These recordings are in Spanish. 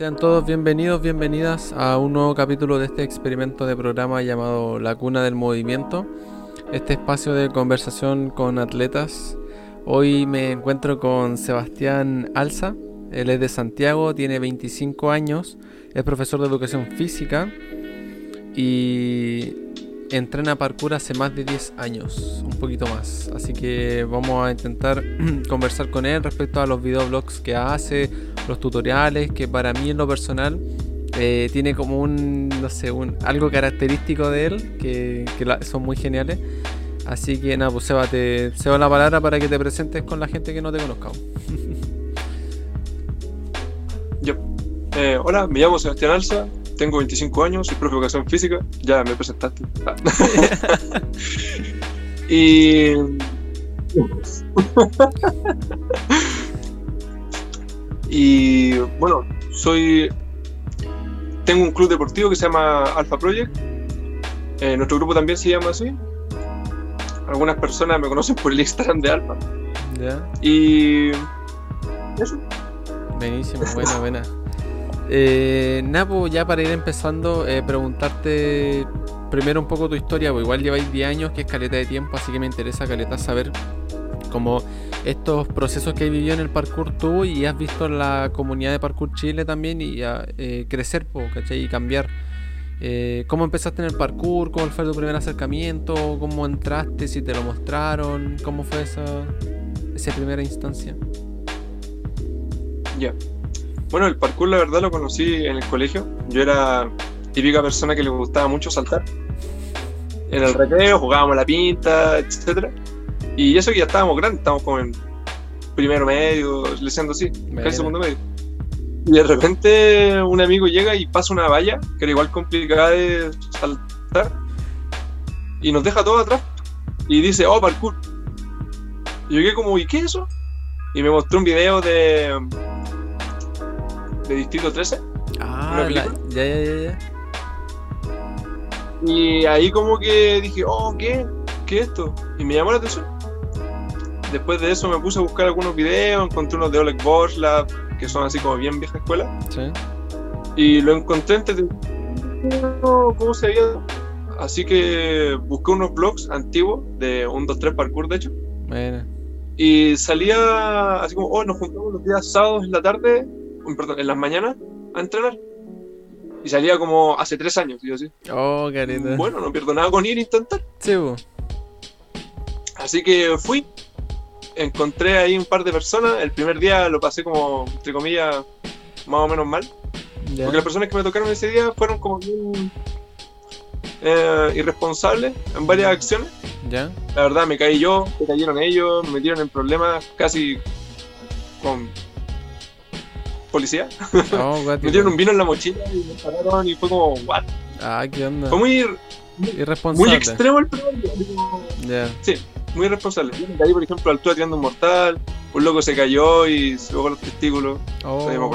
Sean todos bienvenidos, bienvenidas a un nuevo capítulo de este experimento de programa llamado La Cuna del Movimiento. Este espacio de conversación con atletas. Hoy me encuentro con Sebastián Alza. Él es de Santiago, tiene 25 años, es profesor de educación física y entrena parkour hace más de 10 años, un poquito más. Así que vamos a intentar conversar con él respecto a los videoblogs que hace, los tutoriales, que para mí en lo personal eh, tiene como un, no sé, un, algo característico de él, que, son muy geniales. Así que nada, pues Seba, te cedo la palabra para que te presentes con la gente que no te conozca. Yo, eh, hola, me llamo Sebastián Alza, tengo 25 años, soy profe de educación física, ya me presentaste. Ah. y... y bueno, soy... Tengo un club deportivo que se llama Alpha Project. Eh, nuestro grupo también se llama así. Algunas personas me conocen por el Instagram de Alpha. Y... Eso. Buenísimo, buena, buena. Eh, Napo, ya para ir empezando, eh, preguntarte primero un poco tu historia, porque igual lleváis 10 años, que es caleta de tiempo, así que me interesa caleta saber cómo estos procesos que has vivido en el parkour tú y has visto la comunidad de parkour Chile también y eh, crecer, ¿cachai? Y cambiar. Eh, ¿Cómo empezaste en el parkour? ¿Cómo fue tu primer acercamiento? ¿Cómo entraste? ¿Si te lo mostraron? ¿Cómo fue esa primera instancia? Ya. Bueno, el parkour la verdad lo conocí en el colegio. Yo era típica persona que le gustaba mucho saltar. En el recreo jugábamos la pinta, etc. Y eso que ya estábamos grandes, estábamos como en primero medio, leyendo así, casi segundo medio. Y de repente un amigo llega y pasa una valla, que era igual complicada de saltar, y nos deja todo atrás. Y dice, oh, parkour. Y yo quedé como, ¿y qué es eso? Y me mostró un video de de Distrito 13. Ah, ya, ya, ya, ya. Y ahí como que dije, oh, ¿qué? ¿Qué es esto? Y me llamó la atención. Después de eso me puse a buscar algunos videos, encontré unos de Oleg Borslav, que son así como bien vieja escuela. Sí. Y lo encontré entre... ¿Cómo se veía? Así que busqué unos blogs antiguos de 1, 2, 3 parkour, de hecho. Bueno. Y salía así como, oh, nos juntamos los días sábados en la tarde perdón, en las mañanas a entrenar. Y salía como hace tres años, yo así. Oh, carita. Bueno, no pierdo nada con ir a intentar. Sí, Así que fui. Encontré ahí un par de personas. El primer día lo pasé como, entre comillas, más o menos mal. Porque las personas que me tocaron ese día fueron como bien eh, irresponsables en varias acciones. ¿Ya? La verdad, me caí yo, me cayeron ellos, me metieron en problemas casi con policía. Oh, me dieron un vino en la mochila y me pararon y fue como, ¿what? Ah, ¿qué onda? Fue muy irresponsable. Muy extremo el problema. Sí, muy irresponsable. Yo me caí, por ejemplo, altura tirando un mortal, un loco se cayó y se bajó los testículos. Oh, no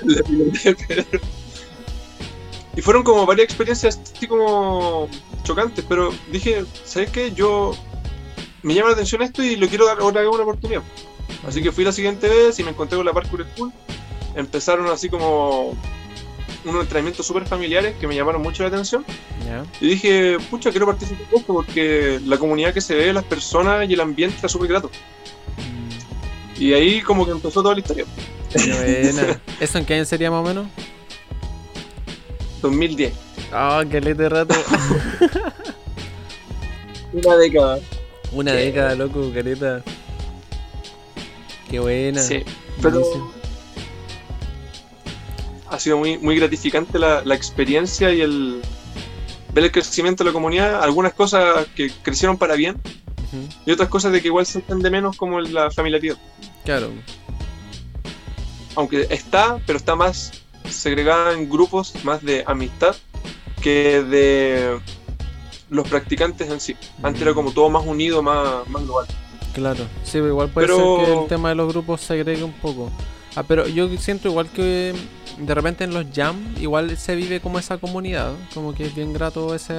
y fueron como varias experiencias así como chocantes, pero dije, ¿sabes qué? Yo me llama la atención esto y lo quiero dar otra vez una oportunidad. Así que fui la siguiente vez y me encontré con la Parkour School. Empezaron así como unos entrenamientos súper familiares que me llamaron mucho la atención. Y dije, pucha, quiero participar en esto porque la comunidad que se ve, las personas y el ambiente está súper grato. Mm. Y ahí como que empezó toda la historia. Buena. ¿Eso en qué año sería más o menos? 2010. Ah, oh, qué de rato. Una década. Una década, loco, careta. Qué buena. Sí, pero ha sido muy, muy gratificante la, experiencia y el ver el crecimiento de la comunidad. Algunas cosas que crecieron para bien y otras cosas de que igual se entiende menos como la familiaridad. Claro. Aunque está, pero está más segregada en grupos más de amistad que de los practicantes en sí. Antes era como todo más unido, más, más global. Claro, sí, igual puede ser que el tema de los grupos se agregue un poco. Ah, pero yo siento igual que de repente en los jam igual se vive como esa comunidad, como que es bien grato ese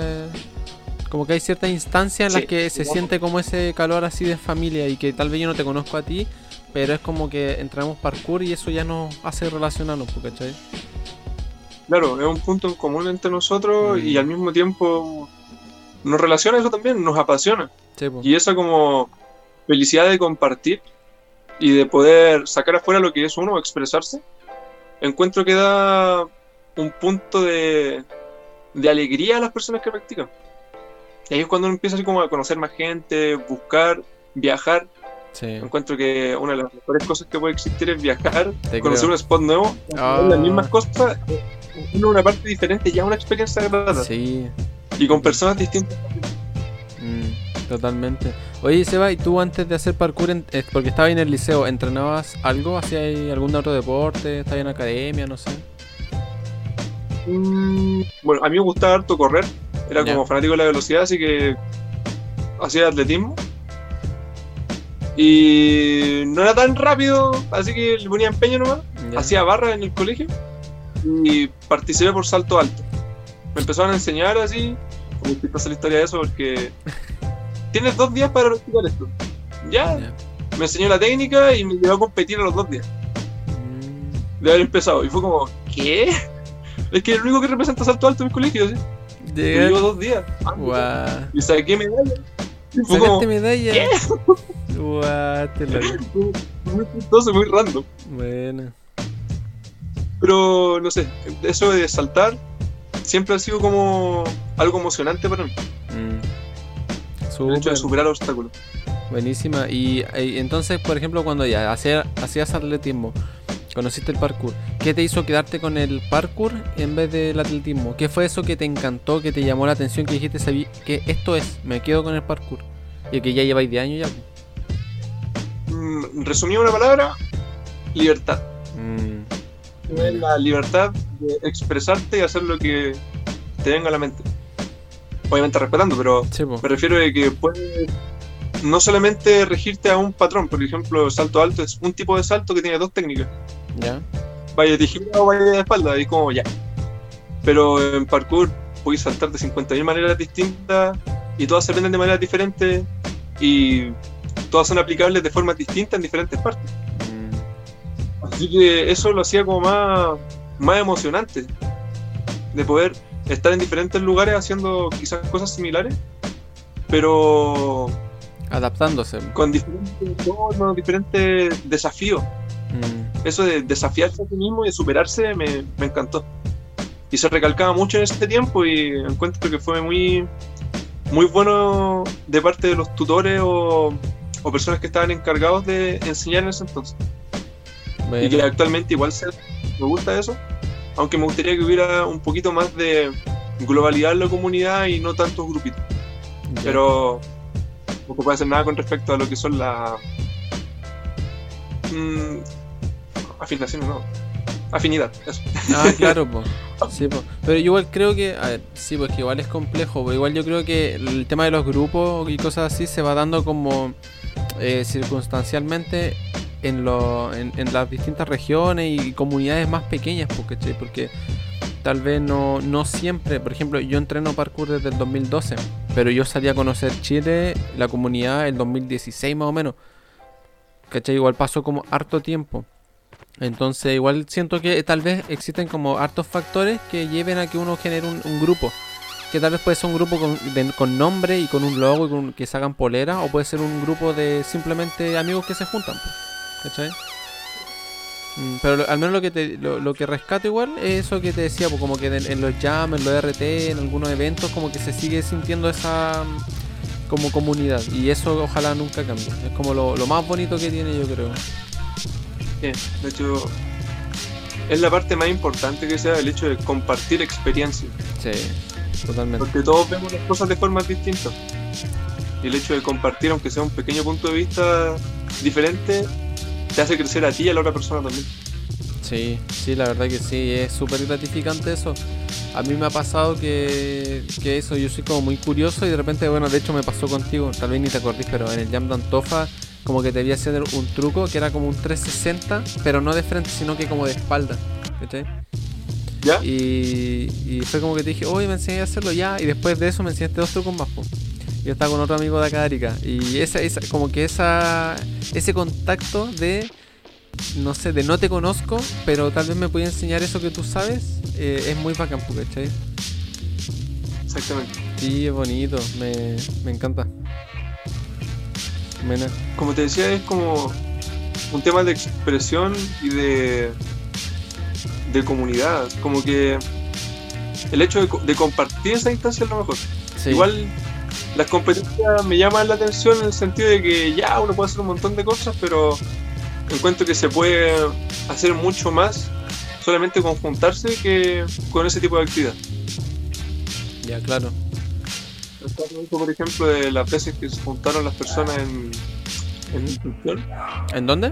como que hay ciertas instancias en las que se siente como ese calor así de familia y que tal vez yo no te conozco a ti, pero es como que entramos parkour y eso ya nos hace relacionarnos, pues, ¿cachai? Claro, es un punto en común entre nosotros Mm. y al mismo tiempo nos relaciona eso también, nos apasiona. Sí, pues. Y esa como felicidad de compartir y de poder sacar afuera lo que es uno, expresarse, encuentro que da un punto de, de alegría a las personas que practican. Y ahí es cuando uno empieza así como a conocer más gente, buscar, viajar. Sí. Encuentro que una de las mejores cosas que puede existir es viajar, Te conocer creo. un spot nuevo, Ah. las mismas cosas, en una parte diferente, ya una experiencia grata. Sí, Y con personas distintas. mm, totalmente. Oye, Seba, ¿y tú antes de hacer parkour, en- eh, porque estabas en el liceo, entrenabas algo? ¿Hacías algún otro deporte? ¿Estabas en academia? No sé. Mm, Bueno, a mí me gustaba harto correr, era como fanático de la velocidad, así que hacía atletismo. Y no era tan rápido, así que le ponía empeño nomás. Hacía barra en el colegio y participé por salto alto. Me empezaron a enseñar así, como chistosa la historia de eso, porque tienes dos días para practicar esto. Ya, me enseñó la técnica y me llevó a competir a los dos días Mm, de haber empezado. Y fue como, ¿qué? Es que el único que representa salto alto en el colegio, ¿sí? Llevo dos días. Guau. Y saqué medalla. Y fue como ¿Sacaste medalla? ¿qué? Guau, te lo- muy chistoso, muy random. Bueno. Pero no sé, eso de saltar siempre ha sido como algo emocionante para mí. Mm. El hecho de superar obstáculos. Buenísima. Y, y entonces, por ejemplo, cuando ya hacía- hacías atletismo, conociste el parkour, ¿qué te hizo quedarte con el parkour en vez del atletismo? ¿Qué fue eso que te encantó, que te llamó la atención, que dijiste sabí que esto es, me quedo con el parkour? Y que ya lleváis de años ya. Mm, una palabra, libertad. Mm, la libertad de expresarte y hacer lo que te venga a la mente. Obviamente respetando, pero sí, me refiero a que puedes no solamente regirte a un patrón, por ejemplo, salto alto es un tipo de salto que tiene dos técnicas. ya. vaya de gira o vaya de espalda, y como ya. Pero en parkour puedes saltar de 50.000 maneras distintas y todas se aprenden de maneras diferentes y todas son aplicables de formas distintas en diferentes partes. Mm, Así que eso lo hacía como más, más emocionante de poder estar en diferentes lugares haciendo quizás cosas similares, pero adaptándose. con diferentes formas, diferentes desafíos. Mm, eso de desafiarse a sí mismo y de superarse me, me encantó. Y se recalcaba mucho en este tiempo y encuentro que fue muy, muy bueno de parte de los tutores o, o personas que estaban encargados de enseñar en ese entonces. bueno. Y que actualmente igual se, me gusta eso, aunque me gustaría que hubiera un poquito más de globalidad en la comunidad y no tantos grupitos. Pero no se puede hacer nada con respecto a lo que son las mm, afinaciones, no. Afinidad, eso. Ah, claro, po. Sí, po. Pero yo igual creo que, a ver, sí, pues que igual es complejo, pero igual yo creo que el tema de los grupos y cosas así se va dando como eh, circunstancialmente en, lo, en, las distintas regiones y comunidades más pequeñas, po, ¿cachai? Porque tal vez no, no siempre, por ejemplo, yo entreno parkour desde el 2012, pero yo salí a conocer Chile, la comunidad, el 2016 más o menos. ¿Cachai? Igual pasó como harto tiempo. Entonces, igual siento que tal vez existen como hartos factores que lleven a que uno genere un, grupo. Que tal vez puede ser un grupo con, con nombre y con un logo y con, que se hagan polera, o puede ser un grupo de simplemente amigos que se juntan. pues, ¿Cachai? Mm, Pero al menos lo que te, lo, lo que rescato igual es eso que te decía, pues como que en, en los jams, en los RT, en algunos eventos, como que se sigue sintiendo esa mm, como comunidad. Y eso ojalá nunca cambie. Es como lo, lo más bonito que tiene, yo creo. Sí, de hecho, es la parte más importante que sea el hecho de compartir experiencias. Sí, totalmente. Porque todos vemos las cosas de formas distintas. Y el hecho de compartir, aunque sea un pequeño punto de vista diferente, te hace crecer a ti y a la otra persona también. Sí, sí, la verdad que sí, es súper gratificante eso. A mí me ha pasado que, que eso, yo soy como muy curioso y de repente, bueno, de hecho me pasó contigo, tal vez ni te acordís, pero en el Jam de Antofa como que te vi hacer un truco que era como un 360, pero no de frente, sino que como de espalda. ¿cachai? ¿Ya? Y, y fue como que te dije, oye, me enseñé a hacerlo ya, y después de eso me enseñaste dos trucos más. po. Yo estaba con otro amigo de acá de Arica. Y esa, esa, como que esa, ese contacto de, no sé, de no te conozco, pero tal vez me puede enseñar eso que tú sabes, eh, es muy bacán, pues, ¿cachai? Exactamente. Sí, es bonito, me, me encanta. Mena. Como te decía, es como un tema de expresión y de, de comunidad. Como que el hecho de compartir esa instancia es lo mejor. Sí. Igual las competencias me llaman la atención en el sentido de que ya uno puede hacer un montón de cosas, pero encuentro que se puede hacer mucho más solamente con juntarse que con ese tipo de actividad. Ya, claro. Por ejemplo, de las veces que se juntaron las personas en, en Concepción, ¿En dónde?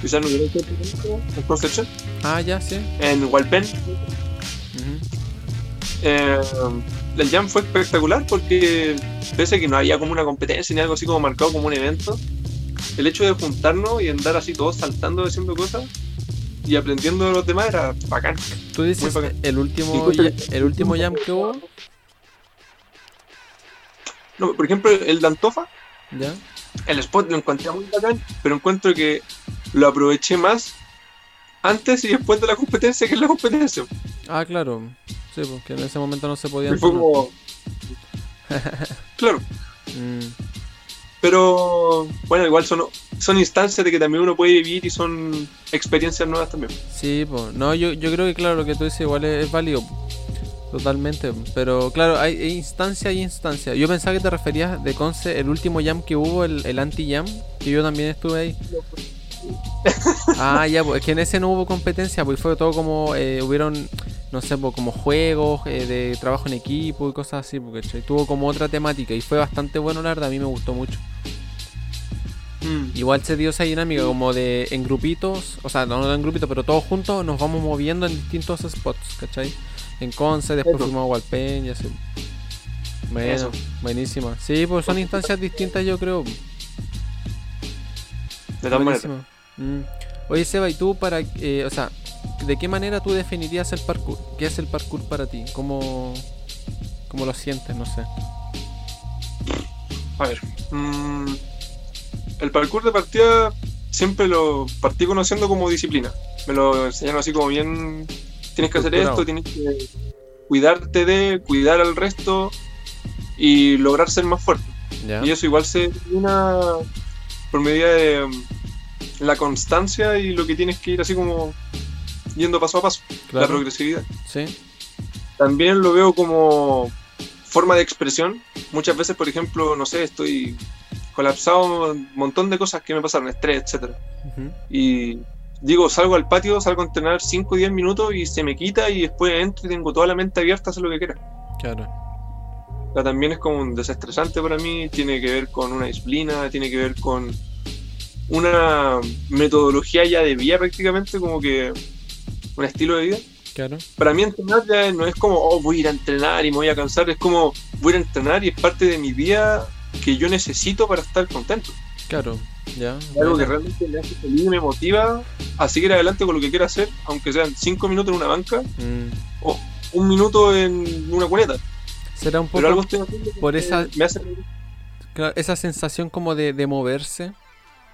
quizás no en Concepción, Ah, ya, sí. en Hualpén. Eh, el jam fue espectacular porque pese a que no había como una competencia ni algo así como marcado como un evento, el hecho de juntarnos y andar así todos saltando haciendo cosas y aprendiendo de los demás era bacán. Tú dices bacán. el último, el último jam que hubo, No, por ejemplo, el de Antofa, ya. el spot lo encontré muy bacán, pero encuentro que lo aproveché más antes y después de la competencia que en la competencia. Ah, claro. Sí, porque en ese momento no se podía. Y fue como... Claro, Mm, pero bueno, igual son, son instancias de que también uno puede vivir y son experiencias nuevas también. sí, pues. No, yo, yo creo que, claro, lo que tú dices igual es, es válido. Totalmente. Pero, claro, hay, instancia y instancia. Yo pensaba que te referías de Conce, el último jam que hubo, el, el anti-jam, que yo también estuve ahí. Ah, ya, pues es que en ese no hubo competencia, pues fue todo como, eh, hubieron, no sé, pues, como juegos eh, de trabajo en equipo y cosas así, porque tuvo como otra temática y fue bastante bueno, la verdad, a mí me gustó mucho. Mm. Igual se dio esa dinámica como de en grupitos, o sea, no en grupitos, pero todos juntos nos vamos moviendo en distintos spots, ¿cachai? En Conce, después Eso. fuimos a Hualpén y así. Bueno, Eso. buenísima. Sí, pues son instancias distintas yo creo. De todas maneras. Buenísimo. Mm. Oye, Seba, ¿y tú para, eh, o sea, de qué manera tú definirías el parkour? ¿Qué es el parkour para ti? ¿Cómo, cómo lo sientes? No sé. A ver. mm, el parkour de partida siempre lo partí conociendo como disciplina. Me lo enseñaron así como bien. Tienes que hacer esto, tienes que cuidarte de, cuidar al resto y lograr ser más fuerte. ¿Ya? Y eso igual se termina por medida de mm, la constancia y lo que tienes que ir así como yendo paso a paso, la progresividad. Sí. También lo veo como forma de expresión. Muchas veces, por ejemplo, no sé, estoy colapsado, un montón de cosas que me pasaron, estrés. Ujú. Y digo, salgo al patio, salgo a entrenar 5 o 10 minutos y se me quita y después entro y tengo toda la mente abierta a hacer lo que quiera. Claro. También es como un desestresante para mí, tiene que ver con una disciplina, tiene que ver con una metodología ya de vida prácticamente, como que un estilo de vida. Claro. Para mí entrenar ya no es como, oh, voy a ir a entrenar y me voy a cansar, es como, voy a ir a entrenar y es parte de mi vida que yo necesito para estar contento. Claro. Ya. Es algo que realmente me hace feliz y me motiva a seguir adelante con lo que quiera hacer, aunque sean 5 minutos en una banca Mm. o un minuto en una cuneta. Será un poco Pero algo por esa- me hace esa sensación como de, de moverse,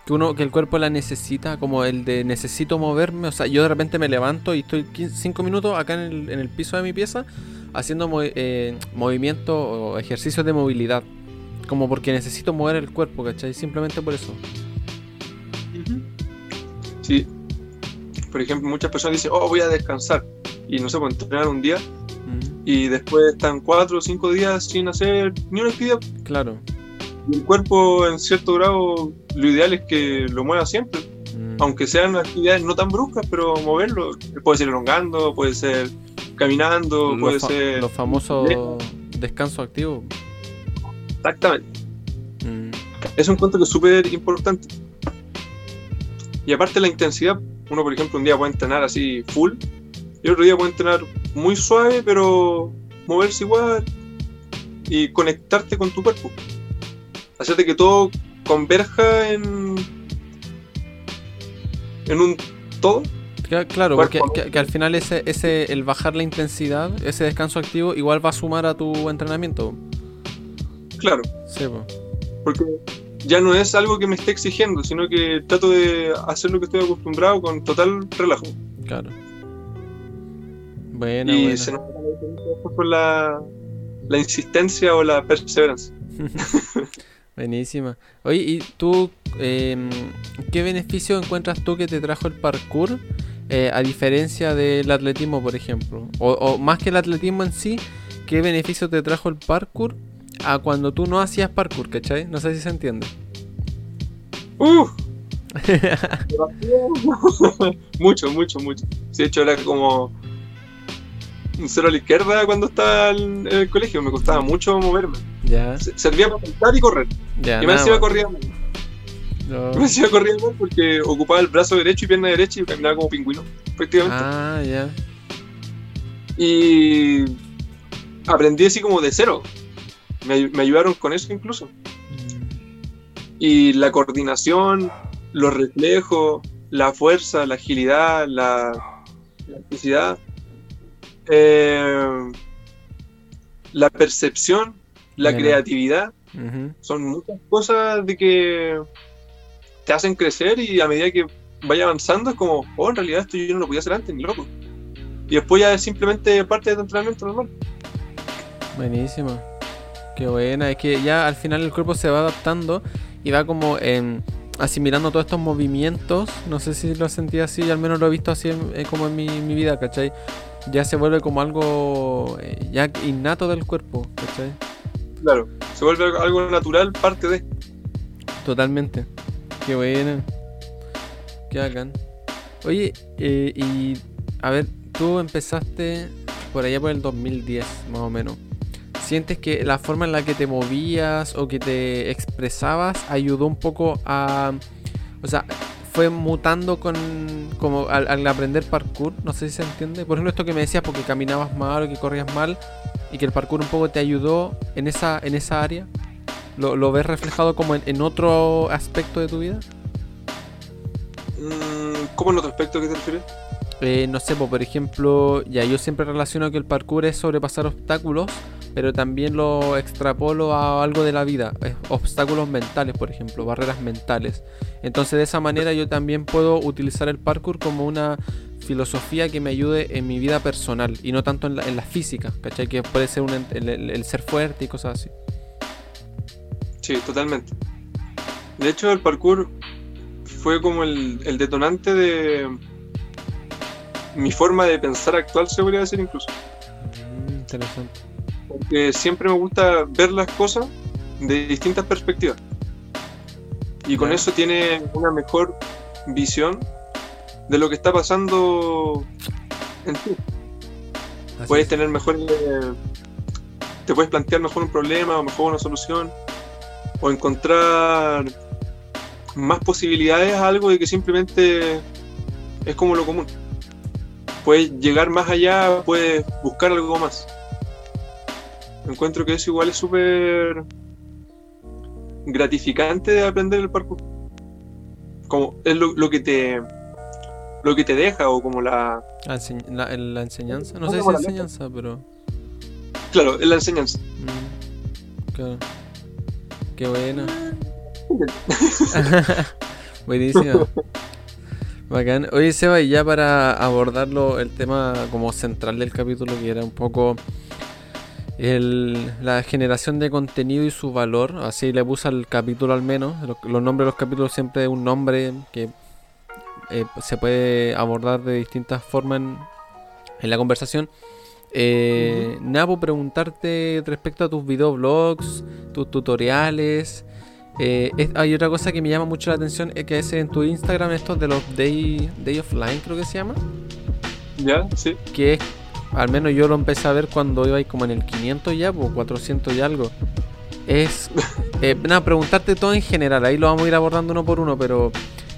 que uno, que el cuerpo la necesita, como el de necesito moverme, o sea, yo de repente me levanto y estoy 5 minutos acá en el, en el piso de mi pieza haciendo mo- eh, movimientos o ejercicios de movilidad, como porque necesito mover el cuerpo, ¿cachai? Simplemente por eso. Sí. Por ejemplo, muchas personas dicen, oh, voy a descansar. Y no sé, pues entrenar un día Mm, y después están 4 o 5 días sin hacer ni una actividad. claro. Y el cuerpo, en cierto grado, lo ideal es que lo mueva siempre. Mm, Aunque sean actividades no tan bruscas, pero moverlo. Puede ser elongando, puede ser caminando, los, puede ser. los famosos descansos activos. Exactamente. Mm, Es un cuento que es súper importante. Y aparte la intensidad, uno por ejemplo un día puede entrenar así full, y otro día puede entrenar muy suave, pero moverse igual y conectarte con tu cuerpo. Hacerte que todo converja en, en un todo. Cla- Claro, porque que, que al final ese, ese, el bajar la intensidad, ese descanso activo, igual va a sumar a tu entrenamiento. Claro. Sí, po. Porque ya no es algo que me esté exigiendo, sino que trato de hacer lo que estoy acostumbrado con total relajo. Claro. Bueno, y bueno. se después con la, la insistencia o la perseverancia. Buenísima. Oye, ¿y tú em, qué beneficio encuentras tú que te trajo el parkour eh, a diferencia del atletismo, por ejemplo? O, o más que el atletismo en sí, ¿qué beneficio te trajo el parkour a cuando tú no hacías parkour, ¿cachai? No sé si se entiende. ¡Uh! mucho, mucho, mucho. Sí, de hecho era como un cero a la izquierda cuando estaba en el colegio, me costaba mucho moverme. Ya, Servía para saltar y correr. ya. y me encima corría mal. No. Me encima corría mal porque ocupaba el brazo derecho y pierna derecha y caminaba como pingüino, prácticamente. Ah, ya. Y aprendí así como de cero. Me, ay- me ayudaron con eso incluso. Y la coordinación, los reflejos, la fuerza, la agilidad, la elasticidad, eh, la percepción, la creatividad, son muchas cosas de que te hacen crecer y a medida que vaya avanzando es como, oh, en realidad esto yo no lo podía hacer antes, ni loco. Y después ya es simplemente parte de tu entrenamiento normal. Buenísimo. Qué buena. Es que ya al final el cuerpo se va adaptando y va como em, asimilando todos estos movimientos. No sé si lo sentí así, al menos lo he visto así en- eh, como en mi, mi vida, ¿cachai? Ya se vuelve como algo eh, ya innato del cuerpo, ¿cachai? Claro, se vuelve algo natural, parte de. Totalmente. Qué buena. Qué bacán. Oye, eh, y a ver, tú empezaste por allá por el 2010, más o menos. ¿Sientes que la forma en la que te movías o que te expresabas ayudó un poco a... O sea, fue mutando con como al, al aprender parkour? No sé si se entiende. Por ejemplo, esto que me decías porque caminabas mal o que corrías mal y que el parkour un poco te ayudó en esa, en esa área. ¿Lo, lo ves reflejado como en, en otro aspecto de tu vida? Mm, ¿Cómo en otro aspecto que te refieres? Eh, no sé, po, por ejemplo, ya yo siempre relaciono que el parkour es sobrepasar obstáculos, pero también lo extrapolo a algo de la vida, obstáculos mentales, por ejemplo, barreras mentales. Entonces, de esa manera yo también puedo utilizar el parkour como una filosofía que me ayude en mi vida personal y no tanto en la, en la física, ¿cachai? Que puede ser un el, el- el ser fuerte y cosas así. Sí, totalmente. De hecho, el parkour fue como el, el detonante de mi forma de pensar actual, se podría decir incluso. Mm, interesante. Porque siempre me gusta ver las cosas de distintas perspectivas. Y con eso tiene una mejor visión de lo que está pasando en ti. Así Puedes es. tener mejor. eh, te puedes plantear mejor un problema o mejor una solución. O encontrar más posibilidades a algo de que simplemente es como lo común. Puedes llegar más allá, puedes buscar algo más. Encuentro que eso igual es súper gratificante de aprender el parkour. Como es lo, lo que te lo que te deja o como la La, enseñ- la- la enseñanza, no No, sé si enseñanza, pero... claro, es la enseñanza. Mm, claro. Qué buena. Buenísima. Bacán. Oye, Seba, y ya para abordarlo, el tema como central del capítulo, que era un poco el- la generación de contenido y su valor, así le puse al capítulo al menos. Los, los nombres de los capítulos siempre un nombre que eh, se puede abordar de distintas formas en, en la conversación. Eh, por preguntarte respecto a tus videoblogs, tus tutoriales. eh, es- hay otra cosa que me llama mucho la atención, es que es en tu Instagram estos de los Day, Day Offline, creo que se llama. ¿Ya? Sí. Que es, al menos yo lo empecé a ver cuando iba ahí como en el 500 ya, pues 400 y algo. Es, eh, nada, preguntarte todo en general, ahí lo vamos a ir abordando uno por uno, pero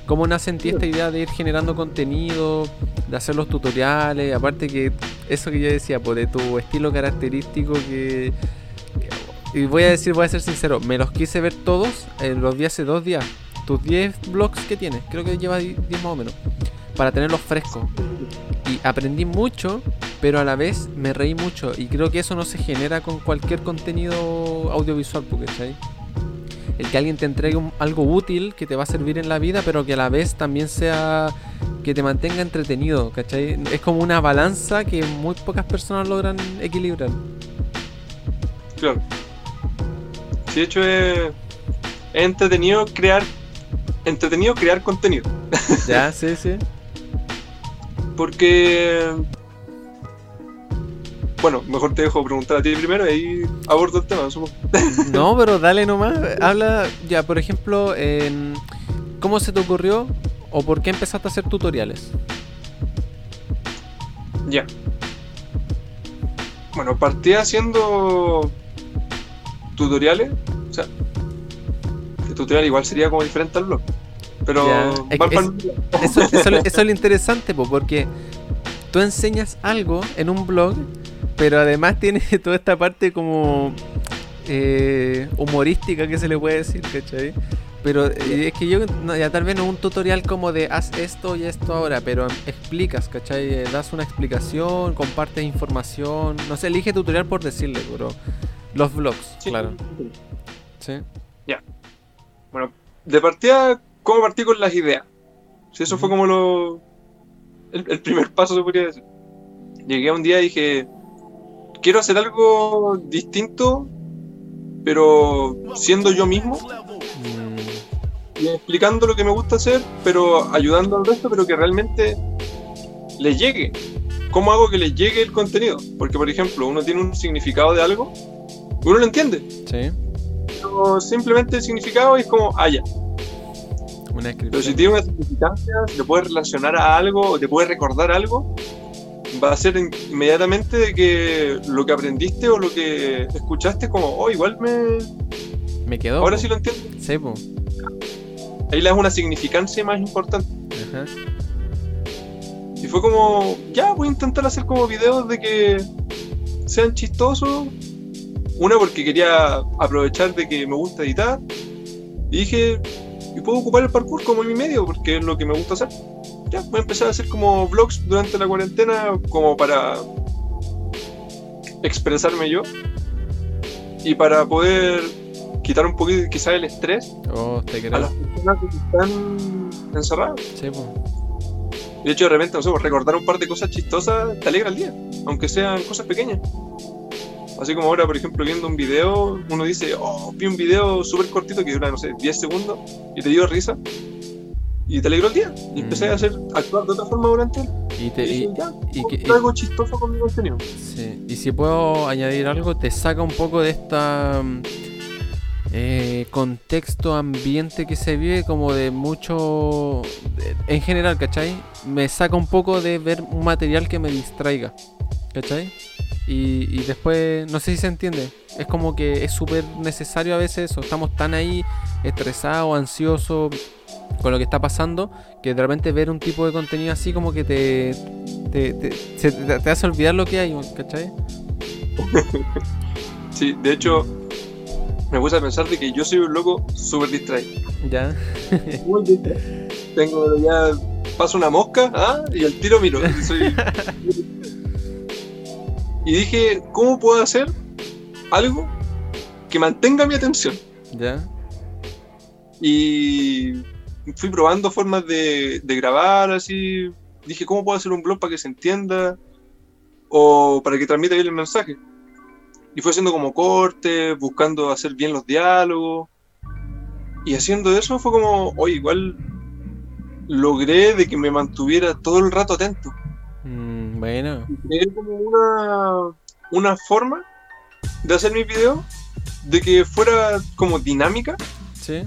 ¿cómo nace en ti esta idea de ir generando contenido, de hacer los tutoriales? Aparte que eso que yo decía, pues de tu estilo característico que... que- y voy a decir, voy a ser sincero, me los quise ver todos, eh, los vi hace dos días. Tus 10 blogs que tienes, creo que lleva 10 más o menos, para tenerlos frescos. Y aprendí mucho pero a la vez me reí mucho y creo que eso no se genera con cualquier contenido audiovisual, ¿cachai? El que alguien te entregue un- algo útil que te va a servir en la vida, pero que a la vez también sea que te mantenga entretenido, ¿cachai? Es como una balanza que muy pocas personas logran equilibrar. Claro. Sí, de hecho es, es entretenido crear entretenido crear contenido. Ya, sí, sí. Porque bueno, mejor te dejo preguntar a ti primero y ahí abordo el tema, supongo. No, pero dale nomás. Habla, ya, por ejemplo, en ¿cómo se te ocurrió o por qué empezaste a hacer tutoriales? Ya. Bueno, partí haciendo tutoriales. O sea, el tutorial igual sería como diferente al blog. Pero Ya. Es pa'l- Eso, eso, eso es lo interesante, po, porque tú enseñas algo en un blog, pero además tiene toda esta parte como eh, humorística que se le puede decir, ¿cachai? Pero eh, es que yo, no, ya tal vez no es un tutorial como de haz esto y esto ahora, pero explicas, ¿cachai? Eh, Das una explicación, compartes información, no sé, elige tutorial por decirle, pero los vlogs, Sí. claro. Sí. Bueno, de partida, ¿cómo partí con las ideas? Sí, eso fue Ujú. como lo. El, el primer paso, se podría decir. Llegué un día y dije: Quiero hacer algo distinto, pero siendo yo mismo Mm, y explicando lo que me gusta hacer, pero ayudando al resto, pero que realmente les llegue. ¿Cómo hago que les llegue el contenido? Porque, por ejemplo, uno tiene un significado de algo, uno lo entiende, sí. pero simplemente el significado es como, ah, ya. Una Pero si tiene una significancia, si te puede relacionar a algo o te puede recordar algo, va a ser in- inmediatamente de que lo que aprendiste o lo que escuchaste, como, oh, igual me. Me quedó. Ahora po. sí lo entiendo. Sí, po. Ahí le das una significancia más importante. Ajá. Y fue como, ya, voy a intentar hacer como videos de que sean chistosos. Una porque quería aprovechar de que me gusta editar. Y dije, y puedo ocupar el parkour como mi medio porque es lo que me gusta hacer. Ya, voy a empezar a hacer como vlogs durante la cuarentena como para expresarme yo. Y para poder quitar un poquito quizás el estrés Oh, te a las personas que están encerradas. Sí, po. De hecho, de repente, no sé, pues, recordar un par de cosas chistosas te alegra el día, aunque sean cosas pequeñas. Así como ahora, por ejemplo, viendo un video, uno dice, oh, vi un video súper cortito que dura, no sé, 10 segundos y te dio risa y te alegró el día. Y Mm. empecé a hacer, actuar de otra forma durante él. Y, Y te, dije, y, ya, y que- algo chistoso con mi contenido. sí. y si puedo añadir algo, te saca un poco de esta mm, eh, contexto, ambiente que se vive como de mucho... en general, ¿cachai? Me saca un poco de ver un material que me distraiga, ¿cachai? Y, y después, no sé si se entiende, es como que es súper necesario a veces eso, estamos tan ahí estresados, ansiosos con lo que está pasando, que de repente ver un tipo de contenido así como que te, te, te, se- te- te hace olvidar lo que hay, ¿cachai? Sí, de hecho, me puse a pensar de que yo soy un loco súper distraído. Ya. Muy distraído. Tengo ya, paso una mosca, ¿ah? y al tiro miro. soy- y dije, ¿cómo puedo hacer algo que mantenga mi atención? Ya. Y fui probando formas de, de grabar así. Dije, ¿cómo puedo hacer un blog para que se entienda? O para que transmita bien el mensaje. Y fue haciendo como cortes, buscando hacer bien los diálogos. Y haciendo eso fue como, oye, igual logré de que me mantuviera todo el rato atento. Bueno. Creé como una, una forma de hacer mis videos de que fuera como dinámica Sí.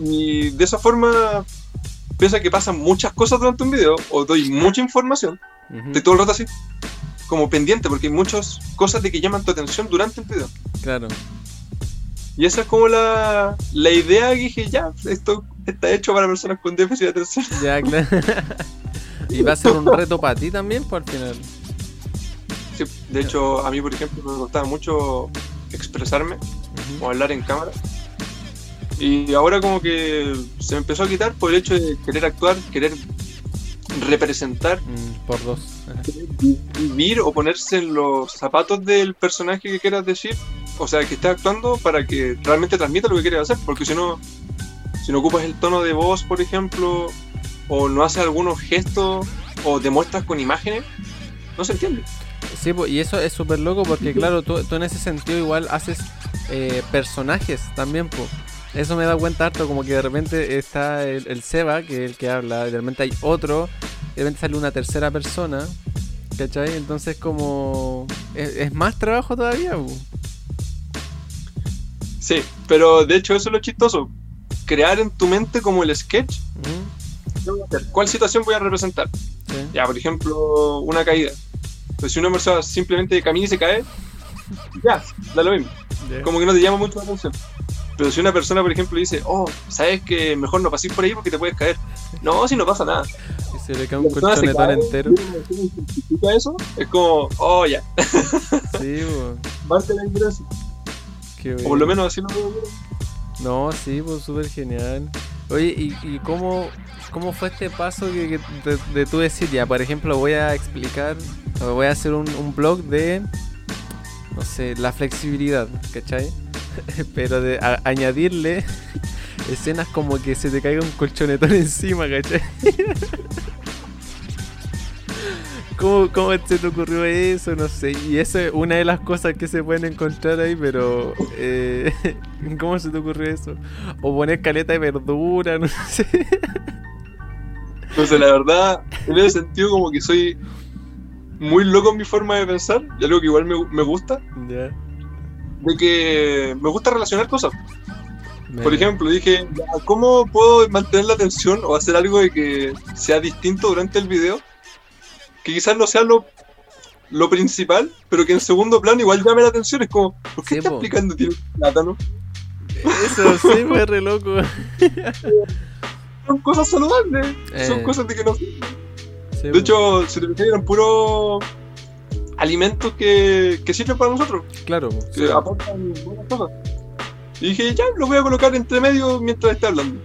Y de esa forma, pese a que pasan muchas cosas durante un video, o doy mucha información, estoy todo el rato así, como pendiente, porque hay muchas cosas de que llaman tu atención durante el video. Claro. Y esa es como la, la idea que dije, ya, esto está hecho para personas con déficit de atención. Ya, claro. y va a ser un reto para ti también, por final. Sí, de hecho, a mí, por ejemplo, me gustaba mucho expresarme o hablar en cámara. Y ahora como que se me empezó a quitar por el hecho de querer actuar, querer representar, Mm, por dos. Vivir o ponerse en los zapatos del personaje que quieras decir, o sea, que esté actuando para que realmente transmita lo que quieres hacer, porque si no, si no ocupas el tono de voz, por ejemplo, o no haces algunos gestos, o demuestras con imágenes, no se entiende. Sí, y eso es súper loco porque, claro, tú, en ese sentido igual haces eh, personajes también, pues. Eso me da cuenta harto, como que de repente está el, Seba, que es el que habla, y de repente hay otro, y de repente sale una tercera persona, ¿cachai? Entonces como... Es, más trabajo todavía, Sí, pero de hecho eso es lo chistoso. Crear en tu mente como el sketch. ¿Cuál situación voy a representar? Ya, por ejemplo, una caída. Pues si una persona simplemente camina y se cae, ya, da lo mismo. Como que no te llama mucho la atención. Pero si una persona, por ejemplo, dice, oh, sabes que mejor no pases por ahí porque te puedes caer. No, si no pasa nada. Y se le cae un colchonetón entero. eso? Es como, oh, ya. Sí. Parte la interesante. O por lo menos así lo veo. No, sí, pues súper genial. Oye, ¿y, y cómo, cómo fue este paso de, de, tú decir, ya, por ejemplo, voy a explicar, voy a hacer un, un blog de, no sé, la flexibilidad, ¿cachai? pero de añadirle escenas como que se te caiga un colchonetón encima, ¿cachai? ¿Cómo, ¿Cómo se te ocurrió eso? No sé. Y eso es una de las cosas que se pueden encontrar ahí, pero. Eh, ¿Cómo se te ocurrió eso? O poner caleta de verdura, no sé. Sé, la verdad, en ese sentido, como que soy muy loco en mi forma de pensar, y algo que igual me, me gusta. De que me gusta relacionar cosas. Por ejemplo, dije, ¿cómo puedo mantener la atención o hacer algo de que sea distinto durante el video? Que quizás no sea lo, lo principal, pero que en segundo plano igual llame la atención. Es como, ¿por qué está explicando tiene plátano? Eso sí, fue re loco. son cosas saludables, son eh. cosas de que no. de hecho, si te eran puro alimentos que, que sirven para nosotros. Claro. Que aportan buenas cosas. Y dije, ya, lo voy a colocar entre medio mientras esté hablando.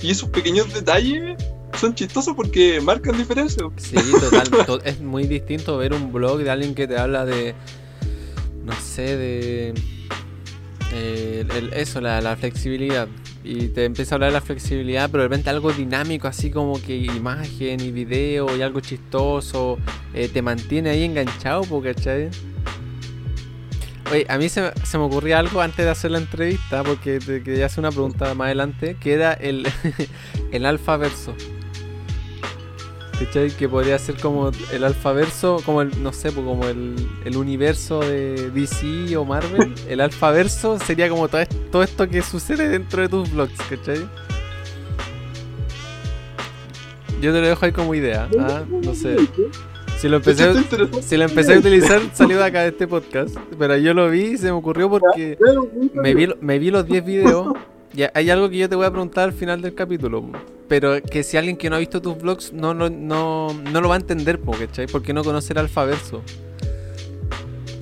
Y esos pequeños detalles son chistosos porque marcan diferencia. Sí, total. es muy distinto ver un blog de alguien que te habla de, no sé, de... Eh, eso, la, flexibilidad y te empieza a hablar de la flexibilidad, pero de repente algo dinámico, así como que imagen y video y algo chistoso, eh, te mantiene ahí enganchado, ¿cachai? Oye, a mí se, me ocurría algo antes de hacer la entrevista, porque te quería hacer una pregunta más adelante, que era el, el alfa verso. ¿Cachai? Que podría ser como el alfaverso, como el, no sé, pues como el, el universo de DC o Marvel. El alfaverso sería como todo, todo esto que sucede dentro de tus blogs, ¿cachai? Yo te lo dejo ahí como idea, ¿ah? no sé. Si lo empecé, si lo empecé a utilizar, salió de acá de este podcast. Pero yo lo vi y se me ocurrió porque me vi, me vi los 10 videos. Y hay algo que yo te voy a preguntar al final del capítulo pero que si alguien que no ha visto tus vlogs no, no, no, no lo va a entender, ¿cachai? Porque no conoce el alfaverso.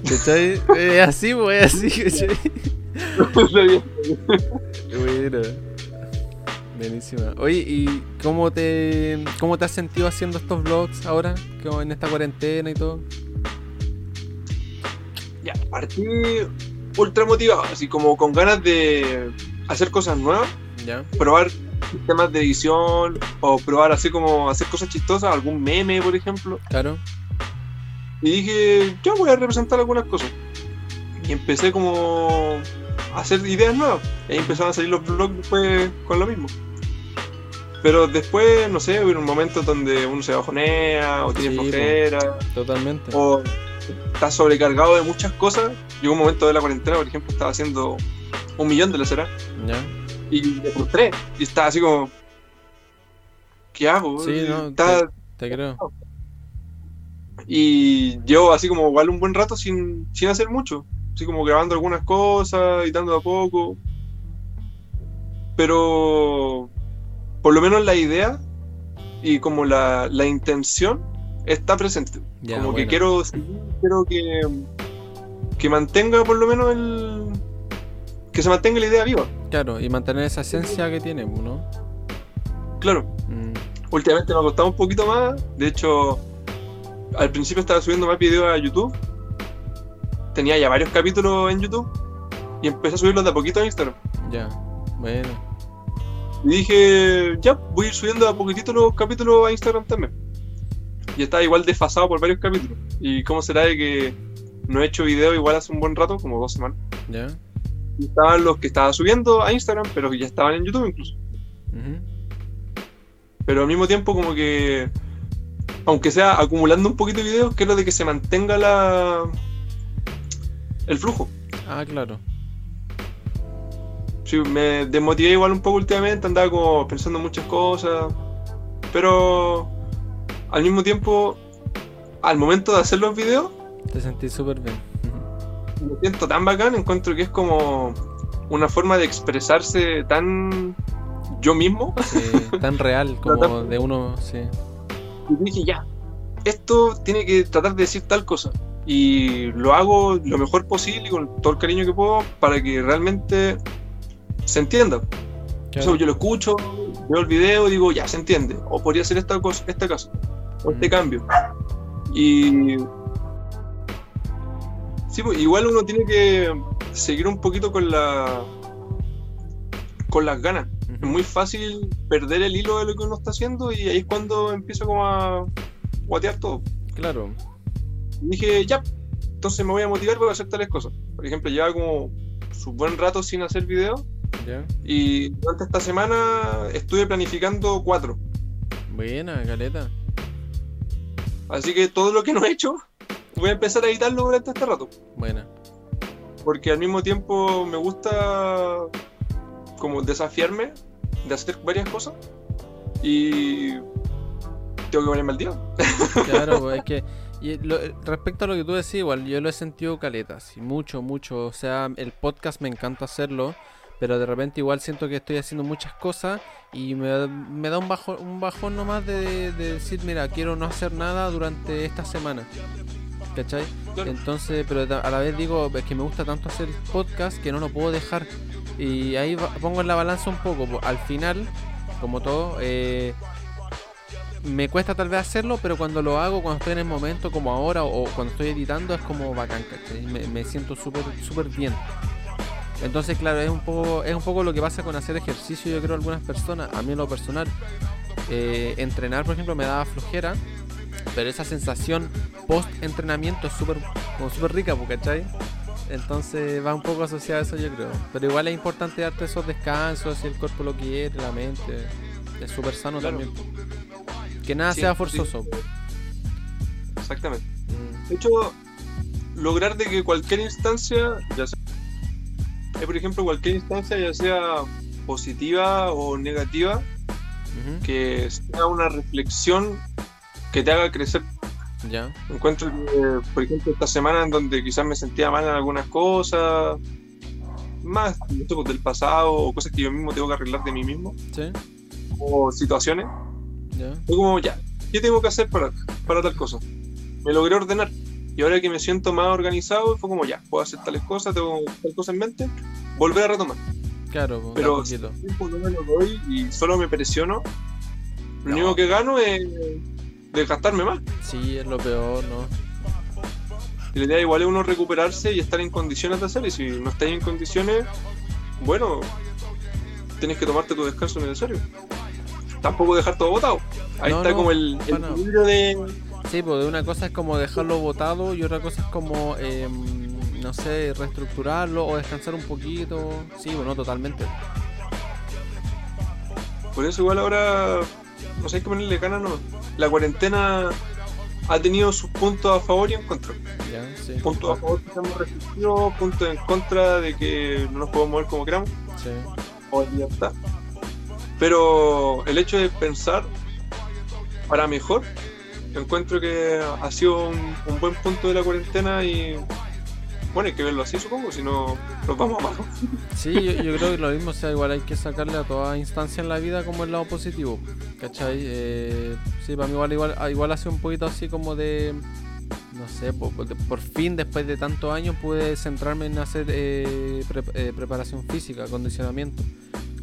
¿Cachai? es así, pues, es así, ¿cachai? bueno. Buenísima. Oye, ¿y cómo te, cómo te has sentido haciendo estos vlogs ahora? En esta cuarentena y todo. Ya, partí ultra motivado, así como con ganas de hacer cosas nuevas. Probar sistemas de edición o probar así como hacer cosas chistosas, algún meme, por ejemplo. Claro. Y dije, yo voy a representar algunas cosas. Y empecé como a hacer ideas nuevas. Y ahí empezaron a salir los vlogs después con lo mismo. Pero después, no sé, hubo un momento donde uno se bajonea o tiene flojera. Totalmente. O está sobrecargado de muchas cosas. Llegó un momento de la cuarentena, por ejemplo, estaba haciendo un millón de la será. Y me frustré. Y estaba así como, ¿qué hago? Sí, no, te, creo. Y yo así como igual un buen rato sin, sin hacer mucho. Así como grabando algunas cosas, editando a poco. Pero por lo menos la idea y como la, la intención está presente. como que quiero, quiero que, que mantenga por lo menos el, que se mantenga la idea viva. Claro, y mantener esa esencia que tiene, ¿no? Claro. Mm. Últimamente me ha costado un poquito más. De hecho, al principio estaba subiendo más videos a YouTube. Tenía ya varios capítulos en YouTube. Y empecé a subirlos de a poquito a Instagram. Ya, bueno. Y dije, ya, voy a ir subiendo de a poquitito los capítulos a Instagram también. Y estaba igual desfasado por varios capítulos. ¿Y cómo será de que no he hecho video igual hace un buen rato, como dos semanas? Ya. Estaban los que estaba subiendo a Instagram, pero que ya estaban en YouTube incluso. Pero al mismo tiempo como que, aunque sea acumulando un poquito de videos, quiero de que se mantenga la el flujo. Ah, claro. Sí, me desmotivé igual un poco últimamente, andaba como pensando en muchas cosas, pero al mismo tiempo, al momento de hacer los videos, Te sentí súper bien. Me siento tan bacán, encuentro que es como una forma de expresarse tan yo mismo. Sí, tan real como tan- de uno, sí. Y dije, ya, esto tiene que tratar de decir tal cosa. Y lo hago lo mejor posible y con todo el cariño que puedo para que realmente se entienda. Claro. Yo lo escucho, veo el video y digo, ya se entiende. O podría ser esta cosa, esta cosa, o este Mm. cambio. Y. Sí, pues, igual uno tiene que seguir un poquito con la. con las ganas. Es muy fácil perder el hilo de lo que uno está haciendo y ahí es cuando empiezo como a guatear todo. Claro. Y dije, ya, entonces me voy a motivar para hacer tales cosas. Por ejemplo, lleva como su buen rato sin hacer video Ya. y durante esta semana estuve planificando cuatro. Buena, caleta. Así que todo lo que no he hecho, voy a empezar a editarlo durante este rato. Buena. Porque al mismo tiempo me gusta como desafiarme de hacer varias cosas y tengo que ponerme al día. Claro, pues, es que y lo- respecto a lo que tú decís, igual yo lo he sentido caletas, y mucho, mucho. O sea, el podcast me encanta hacerlo, pero de repente igual siento que estoy haciendo muchas cosas y me, me da un bajón, un bajón nomás de, de decir, mira, quiero no hacer nada durante esta semana. ¿Cachai? Entonces, pero a la vez digo, es que me gusta tanto hacer podcast que no lo puedo dejar. Y ahí pongo en la balanza un poco. po. Al final, como todo, eh, me cuesta tal vez hacerlo, pero cuando lo hago, cuando estoy en el momento, como ahora, o cuando estoy editando, es como bacán, ¿cachai? Me, me siento súper súper bien. Entonces, claro, es un poco es un poco lo que pasa con hacer ejercicio, yo creo, algunas personas. A mí en lo personal, eh, entrenar, por ejemplo, me daba flojera, pero esa sensación post-entrenamiento es súper como súper rica, ¿cachai? Entonces va un poco asociado a eso, yo creo. Pero igual es importante darte esos descansos, si el cuerpo lo quiere, la mente. Es súper sano Claro. también. Que nada Sí, sea sí. forzoso. Exactamente. Mm, De hecho, lograr de que cualquier instancia, ya sea, eh, por ejemplo, cualquier instancia, ya sea positiva o negativa, ujú, que sea una reflexión que te haga crecer. Ya, Encuentro que, por ejemplo, esta semana en donde quizás me sentía mal en algunas cosas, más pues, del pasado o cosas que yo mismo tengo que arreglar de mí mismo, sí, o situaciones, ya, fue como, ya, ¿qué tengo que hacer para, para tal cosa? Me logré ordenar. Y ahora que me siento más organizado, fue como, ya, puedo hacer tales cosas, tengo tal cosa en mente, volver a retomar. claro, Pero si tiempo no me lo doy y solo me presiono, lo único que gano es desgastarme más. Sí, es lo peor, ¿no? Y la idea igual es uno recuperarse y estar en condiciones de hacer. Y si no estáis en condiciones, bueno, tienes que tomarte tu descanso necesario. Tampoco dejar todo botado. Ahí No, está no, como el, el de. Sí, pues una cosa es como dejarlo botado y otra cosa es como, em, no sé, reestructurarlo o descansar un poquito. Sí, bueno, totalmente. Por eso igual ahora no sé hay que ponerle ganas no. La cuarentena ha tenido sus puntos a favor y en contra. Sí. Puntos a favor que estamos restrictivos, puntos en contra de que no nos podemos mover como queramos. Sí. o libertad. Pero el hecho de pensar para mejor, encuentro que ha sido un, un buen punto de la cuarentena y bueno, hay que verlo así supongo, si no nos vamos abajo. Sí, yo, creo que lo mismo, o sea, igual hay que sacarle a toda instancia en la vida como el lado positivo, ¿cachai? Eh, sí, para mí igual, igual, ah, igual hace un poquito así como de, no sé, por fin después de tantos años pude centrarme en hacer eh, pre- eh, preparación física, acondicionamiento,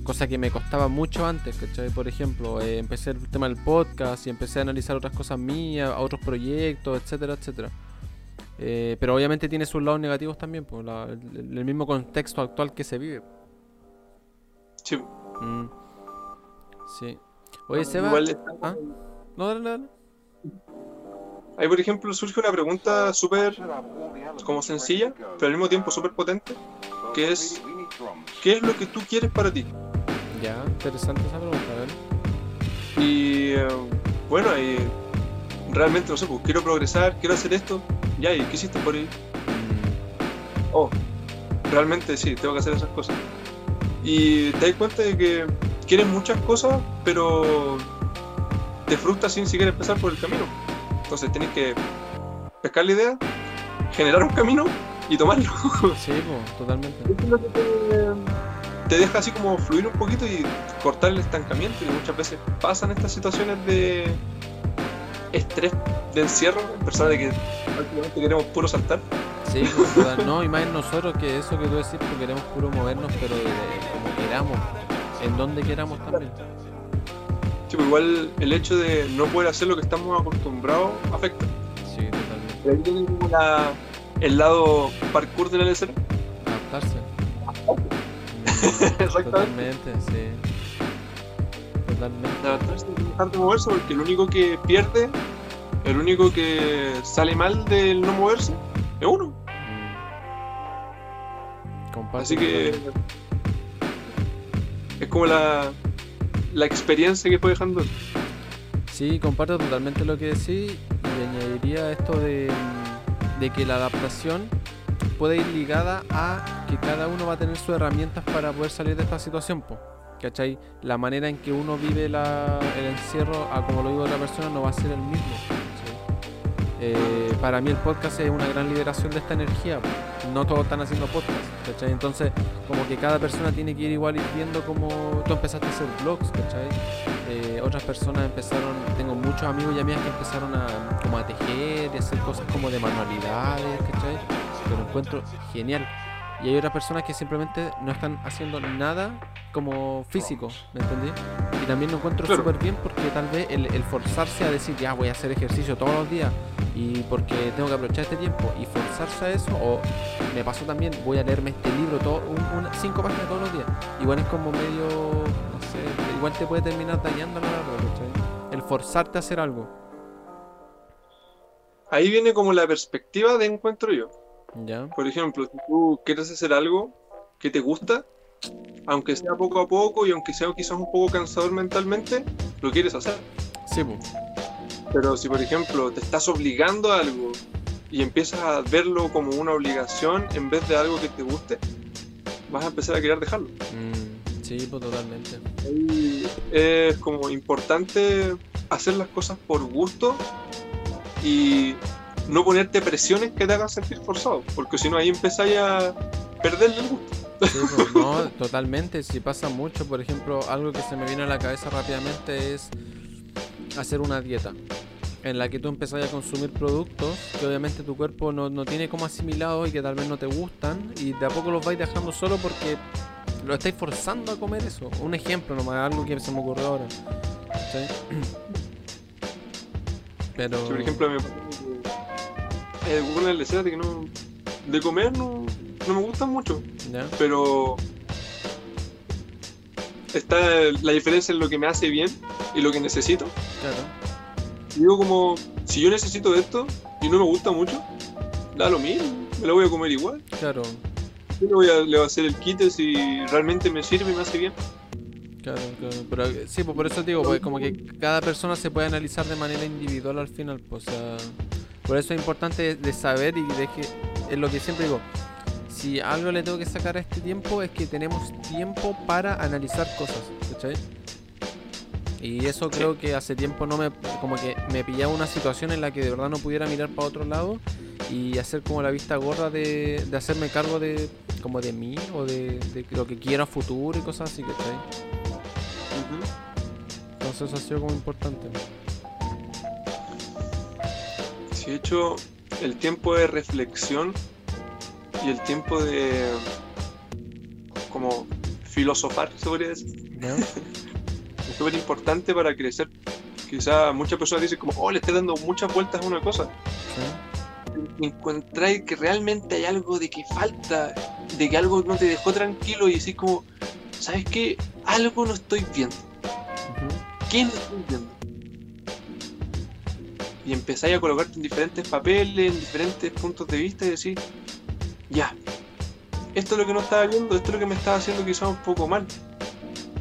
cosa que me costaba mucho antes, ¿cachai? Por ejemplo, eh, empecé el tema del podcast y empecé a analizar otras cosas mías, otros proyectos, etcétera, etcétera. Eh, pero obviamente tiene sus lados negativos también, por el, el, mismo contexto actual que se vive. Sí. Mm. Sí. Oye, Seba. ¿Ah? No, dale, dale. Ahí, por ejemplo, surge una pregunta súper como sencilla, pero al mismo tiempo súper potente, que es, ¿qué es lo que tú quieres para ti? Ya, interesante esa pregunta, ver. Y eh, bueno, y realmente no sé, pues quiero progresar, quiero hacer esto, ya, ¿y qué hiciste por ahí? Mm. Oh, realmente sí, tengo que hacer esas cosas. Y te das cuenta de que quieres muchas cosas, pero te frustras sin siquiera empezar por el camino. Entonces tienes que pescar la idea, generar un camino y tomarlo. Sí, totalmente. te, deja así como fluir un poquito y cortar el estancamiento. Y muchas veces pasan estas situaciones de estrés, de encierro, en personas de que prácticamente queremos puro saltar. Sí, no, y más nosotros que eso que tú decís, que queremos puro movernos, pero de, como queramos, en donde queramos también. Pues igual el hecho de no poder hacer lo que estamos acostumbrados afecta. Sí, totalmente. Ahí tiene la, el lado parkour de la LCR. Adaptarse. Exactamente. Totalmente, sí. Totalmente. Adaptarse y dejar de moverse porque el único que pierde, el único que sale mal del no moverse, es uno. Mm. Así que es como la, la experiencia que fue dejando. Sí, comparto totalmente lo que decís y añadiría esto de, de que la adaptación puede ir ligada a que cada uno va a tener sus herramientas para poder salir de esta situación. Po. ¿Cachai? La manera en que uno vive la, el encierro a como lo vive otra persona no va a ser el mismo. Eh, para mí el podcast es una gran liberación de esta energía. No todos están haciendo podcast, ¿cachai? Entonces, como que cada persona tiene que ir igual ir viendo cómo tú empezaste a hacer vlogs, ¿cachai? Eh, otras personas empezaron, tengo muchos amigos y amigas que empezaron a, como a tejer y hacer cosas como de manualidades, ¿cachai? Que lo encuentro genial. Y hay otras personas que simplemente no están haciendo nada como físico, ¿me entendí? Y también lo encuentro súper bien porque tal vez el, el, forzarse a decir, ya voy a hacer ejercicio todos los días y porque tengo que aprovechar este tiempo y forzarse a eso, o me pasó también, voy a leerme este libro todo, un, cinco páginas todos los días. Igual es como medio, no sé, igual te puede terminar dañando la verdad, El forzarte a hacer algo. Ahí viene como la perspectiva de encuentro yo. ¿Ya? Por ejemplo, si tú quieres hacer algo que te gusta, aunque sea poco a poco y aunque sea quizás un poco cansador mentalmente, lo quieres hacer. Sí, pues. Pero si, por ejemplo, te estás obligando a algo y empiezas a verlo como una obligación en vez de algo que te guste, vas a empezar a querer dejarlo. Mm, sí, pues totalmente. es como importante hacer las cosas por gusto y no ponerte presiones que te hagan sentir forzado, porque si no ahí empezáis a perderle el gusto. Sí, pues, no, totalmente. Si pasa mucho, por ejemplo, algo que se me viene a la cabeza rápidamente es hacer una dieta en la que tú empezás a consumir productos que obviamente tu cuerpo no, no tiene como asimilado y que tal vez no te gustan y de a poco los vais dejando solo porque lo estáis forzando a comer eso. Un ejemplo nomás, algo que se me ocurrió ahora. ¿Sí? Pero... por ejemplo, me recetas de que no... De comer no, no me gustan mucho. Pero está la diferencia en lo que me hace bien y lo que necesito. Claro. Digo como, si yo necesito esto y no me gusta mucho, da lo mismo, me lo voy a comer igual. Claro. Yo le voy a, le voy a hacer el kit si realmente me sirve y me hace bien. Claro, claro. Pero sí, pues por eso digo, pues como que cada persona se puede analizar de manera individual al final, pues, o sea, por eso es importante de saber y de que es lo que siempre digo, si algo le tengo que sacar a este tiempo es que tenemos tiempo para analizar cosas, ¿cachai? Y eso creo que hace tiempo no me como que me pillaba una situación en la que de verdad no pudiera mirar para otro lado y hacer como la vista gorda de, de hacerme cargo de como de mí o de, lo que quiero a futuro y cosas así, ¿cachai? Entonces eso ha sido como importante. Sí, de hecho, el tiempo de reflexión y el tiempo de como filosofar, se podría decir. Es súper importante para crecer. Quizá muchas personas dicen como, oh, le estoy dando muchas vueltas a una cosa. Sí. Encontráis que realmente hay algo de que falta, de que algo no te dejó tranquilo y decís como, ¿sabes qué? Algo no estoy viendo. ¿Qué no estoy viendo? Y empezáis a colocarte en diferentes papeles, en diferentes puntos de vista y decir, ya, esto es lo que no estaba viendo, esto es lo que me estaba haciendo quizás un poco mal.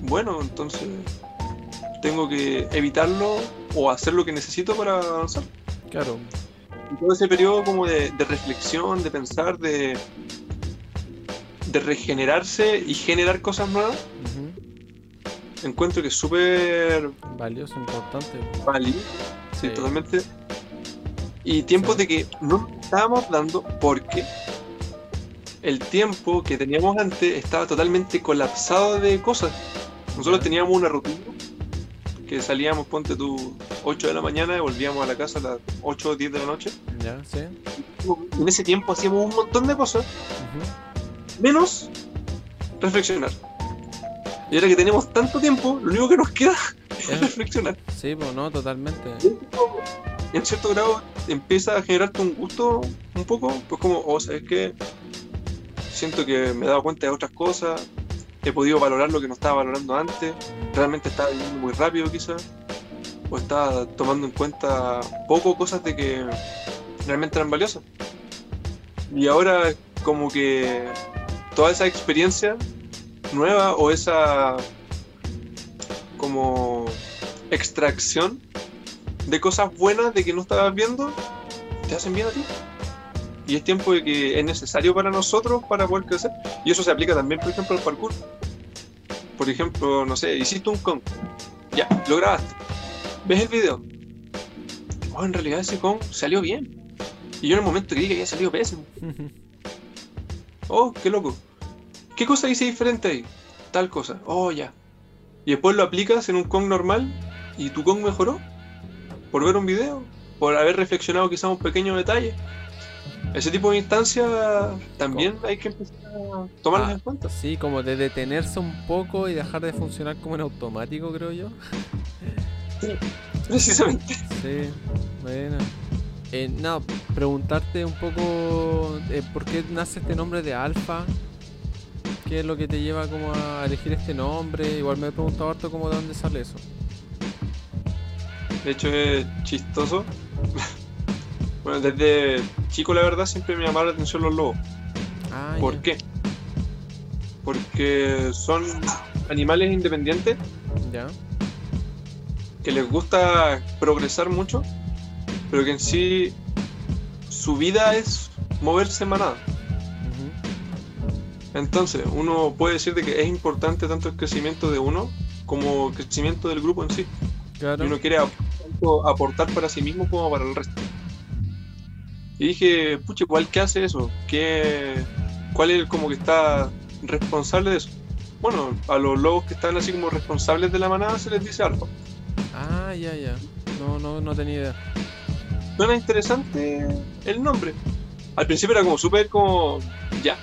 Bueno, entonces tengo que evitarlo o hacer lo que necesito para avanzar. Claro. Y todo ese periodo como de, de reflexión, de pensar, de, de regenerarse y generar cosas nuevas, encuentro que es súper Valioso, importante. válido. Sí, Sí. totalmente. Y tiempos Sí. de que no estábamos dando porque el tiempo que teníamos antes estaba totalmente colapsado de cosas. Nosotros teníamos una rutina que salíamos, ponte tú, 8 de la mañana y volvíamos a la casa a las 8 o 10 de la noche. Ya, sí. En ese tiempo hacíamos un montón de cosas, Ujú. menos reflexionar. Y ahora que tenemos tanto tiempo, lo único que nos queda es Es- reflexionar. Sí, pues no, totalmente. en cierto grado empieza a generarte un gusto un poco, pues como, oh, ¿sabes qué? Siento que me he dado cuenta de otras cosas, he podido valorar lo que no estaba valorando antes, realmente estaba viviendo muy rápido quizás, o estaba tomando en cuenta poco cosas de que realmente eran valiosas. Y ahora como que toda esa experiencia nueva o esa como extracción de cosas buenas de que no estabas viendo, te hacen bien a ti. Y es tiempo de que es necesario para nosotros para poder crecer. Y eso se aplica también, por ejemplo, al parkour. Por ejemplo, no sé, hiciste un con. Ya, lo grabaste. Ves el video. Oh, en realidad ese con salió bien. Y yo en el momento creí que había salido pésimo. Oh, qué loco. ¿Qué cosa hice diferente ahí? Tal cosa. Oh, ya. Y después lo aplicas en un con normal y tu con mejoró. Por ver un video. Por haber reflexionado quizás un pequeño detalle. Ese tipo de instancias también hay que empezar a tomarlas Ah, en cuenta. Sí, como de detenerse un poco y dejar de funcionar como en automático, creo yo. Precisamente. Sí, bueno. Eh, nada, preguntarte un poco eh, por qué nace este nombre de Alfa. ¿Qué es lo que te lleva como a elegir este nombre? Igual me he preguntado harto como de dónde sale eso. De hecho es chistoso. bueno, desde chico la verdad siempre me llamaron la atención los lobos. Ah, ¿Por ya. qué? Porque son animales independientes Ya. que les gusta progresar mucho, pero que en sí su vida es moverse en manada. Entonces, uno puede decir de que es importante tanto el crecimiento de uno como el crecimiento del grupo en sí. Y uno quiere ap- aportar para sí mismo como para el resto. Y dije, pucha, ¿cuál que hace eso? ¿Qué, ¿Cuál es el como que está responsable de eso? Bueno, a los lobos que están así como responsables de la manada se les dice alfa. Ah, ya, ya. No, no, no tenía idea. Suena interesante el nombre. Al principio era como súper como, ya,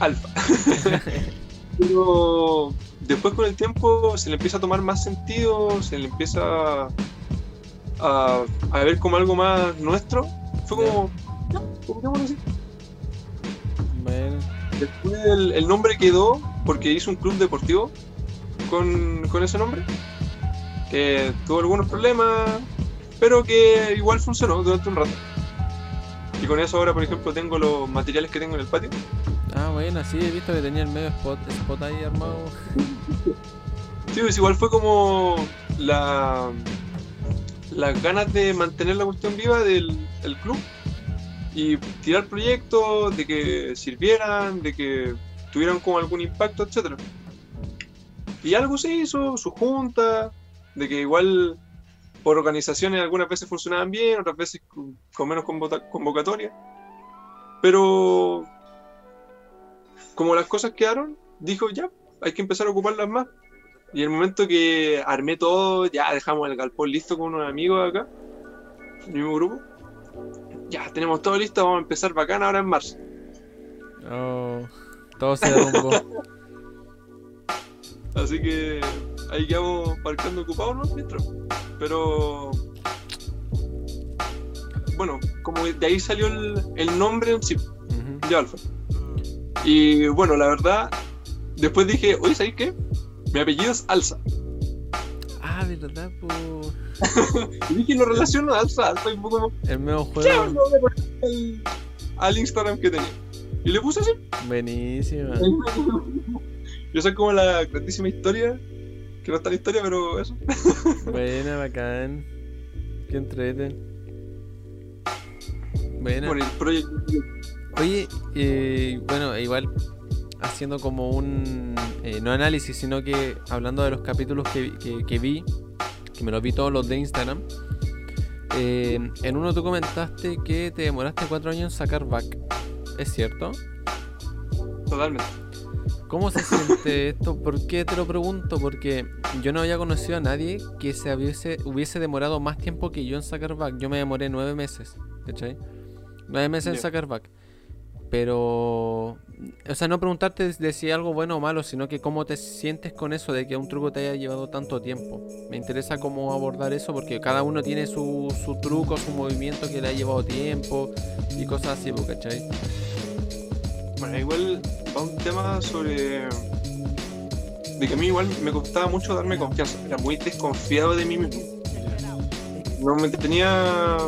alfa. Pero después con el tiempo se le empieza a tomar más sentido, se le empieza a, a ver como algo más nuestro. Fue como, ya, pongámoslo así. Bueno, Después el, el nombre quedó porque hizo un club deportivo con, con ese nombre, que tuvo algunos problemas, pero que igual funcionó durante un rato. Y con eso ahora, por ejemplo, tengo los materiales que tengo en el patio. ah, bueno, sí, he visto que tenía el medio spot, spot ahí armado. Sí, pues igual fue como la las ganas de mantener la cuestión viva del, del club y tirar proyectos de que sirvieran, de que tuvieran como algún impacto, etcétera. Y algo se hizo, su junta, de que igual por organizaciones algunas veces funcionaban bien, otras veces con, menos convocatoria. Pero como las cosas quedaron, dijo ya, hay que empezar a ocuparlas más. Y el momento que armé todo, ya dejamos el galpón listo con unos amigos acá, el mismo grupo. Ya, tenemos todo listo, vamos a empezar bacán ahora en marzo. Oh, todo se derrumbó. Así que ahí quedamos parcando ocupados, ¿no? Mientras. Pero. Bueno, como de ahí salió el, el nombre en sí, Ujú. de Alfa. Y bueno, la verdad, después dije, oye, ¿sabes qué? Mi apellido es Alza. Ah, verdad, po. Y dije, lo relaciono a Alza, Alfa, y como, El nuevo ¿qué juego. al, al Instagram que tenía? Y le puse así. Buenísima. Yo soy como la grandísima historia, que no está la historia, pero eso. Buena, bacán. Qué entrete. Buena. Por el proyecto. Oye, eh, bueno, igual haciendo como un, eh, no análisis, sino que hablando de los capítulos que, que- que vi, que me los vi todos los de Instagram, eh, en uno tú comentaste que te demoraste cuatro años en sacar back. ¿Es cierto? Totalmente. ¿Cómo se siente esto? ¿Por qué te lo pregunto? Porque yo no había conocido a nadie que se hubiese, hubiese demorado más tiempo que yo en sacar back. Yo me demoré nueve meses, ¿cachai? Nueve meses en sacar back. Pero, o sea, no preguntarte de si es algo bueno o malo, sino que cómo te sientes con eso de que un truco te haya llevado tanto tiempo. Me interesa cómo abordar eso porque cada uno tiene su, su truco, su movimiento que le ha llevado tiempo y cosas así, pues, ¿cachai? Bueno, igual va un tema sobre. de que a mí igual me costaba mucho darme confianza. Era muy desconfiado de mí mismo. No me tenía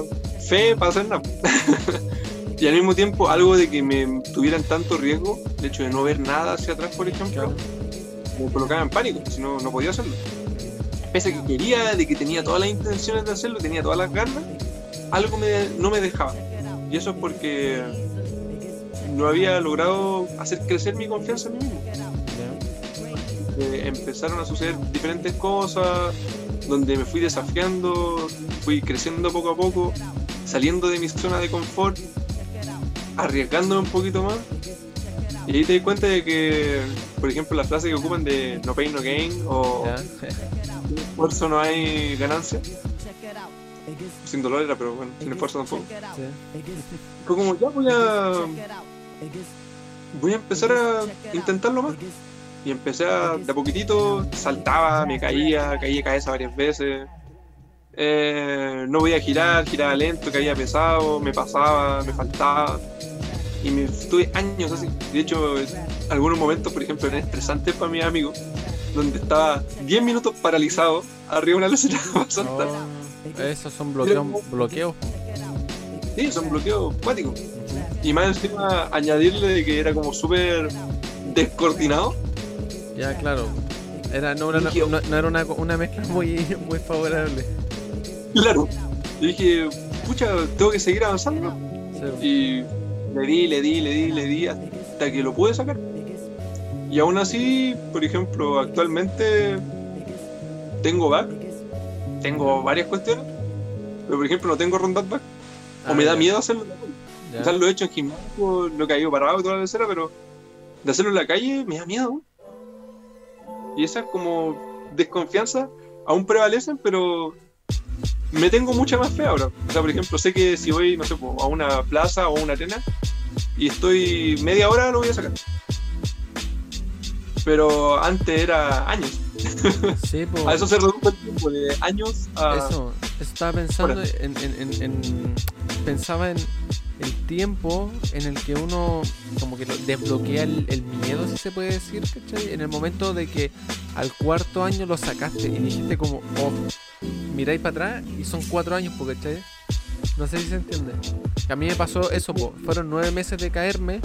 fe para hacer nada. y al mismo tiempo, algo de que me tuvieran tanto riesgo, el hecho de no ver nada hacia atrás, por ejemplo, me colocaba en pánico, si no, no podía hacerlo. Pese a que quería, de que tenía todas las intenciones de hacerlo, tenía todas las ganas, algo me- no me dejaba. Y eso es porque no había logrado hacer crecer mi confianza en mí mismo. Eh, empezaron a suceder diferentes cosas, donde me fui desafiando, fui creciendo poco a poco, saliendo de mi zona de confort, arriesgándome un poquito más. Y ahí te das cuenta de que, por ejemplo, la frase que ocupan de no pain, no gain o sin esfuerzo no hay ganancia. Sin dolor era, pero bueno, sin esfuerzo tampoco. Sí. Fue como, ya voy a, voy a empezar a intentarlo más. Y empecé a, de a poquitito, saltaba, me caía, caía de cabeza varias veces. Eh, no voy a girar, giraba lento, caía pesado, me pasaba, me faltaba. Y me estuve años así. De hecho, algunos momentos, por ejemplo, eran estresantes para mis amigos, donde estaba 10 minutos paralizado arriba de una saltar. Oh, esos son bloqueos. bloqueos. Sí, son bloqueos cuáticos. Y más encima añadirle de que era como súper descoordinado. Ya, claro. Era, no, era, no, no era una, una mezcla muy, muy favorable. Claro. Y dije, pucha, tengo que seguir avanzando. Sí. Y le di, le di, le di, le di hasta que lo pude sacar. Y aún así, por ejemplo, actualmente tengo back, tengo varias cuestiones, pero por ejemplo no tengo rondas back. O Ah, me da ya, miedo hacerlo. ya. O sea, lo he hecho en gimnasio, lo he caído parado toda la lecera, pero de hacerlo en la calle me da miedo. Y esa como desconfianza aún prevalecen, pero me tengo mucha más fe ahora. O sea, por ejemplo, sé que si voy, no sé, a una plaza o a una arena y estoy media hora, lo voy a sacar. Pero antes era años. Sí, po. A eso se redujo el tiempo, de años a... Eso, estaba pensando en, en- en- en- Pensaba en el tiempo en el que uno como que lo desbloquea el, el miedo, si se puede decir, ¿cachai? En el momento de que al cuarto año lo sacaste y dijiste como, oh, miráis para atrás y son cuatro años, ¿cachai? No sé si se entiende. A mí me pasó eso, po. fueron nueve meses de caerme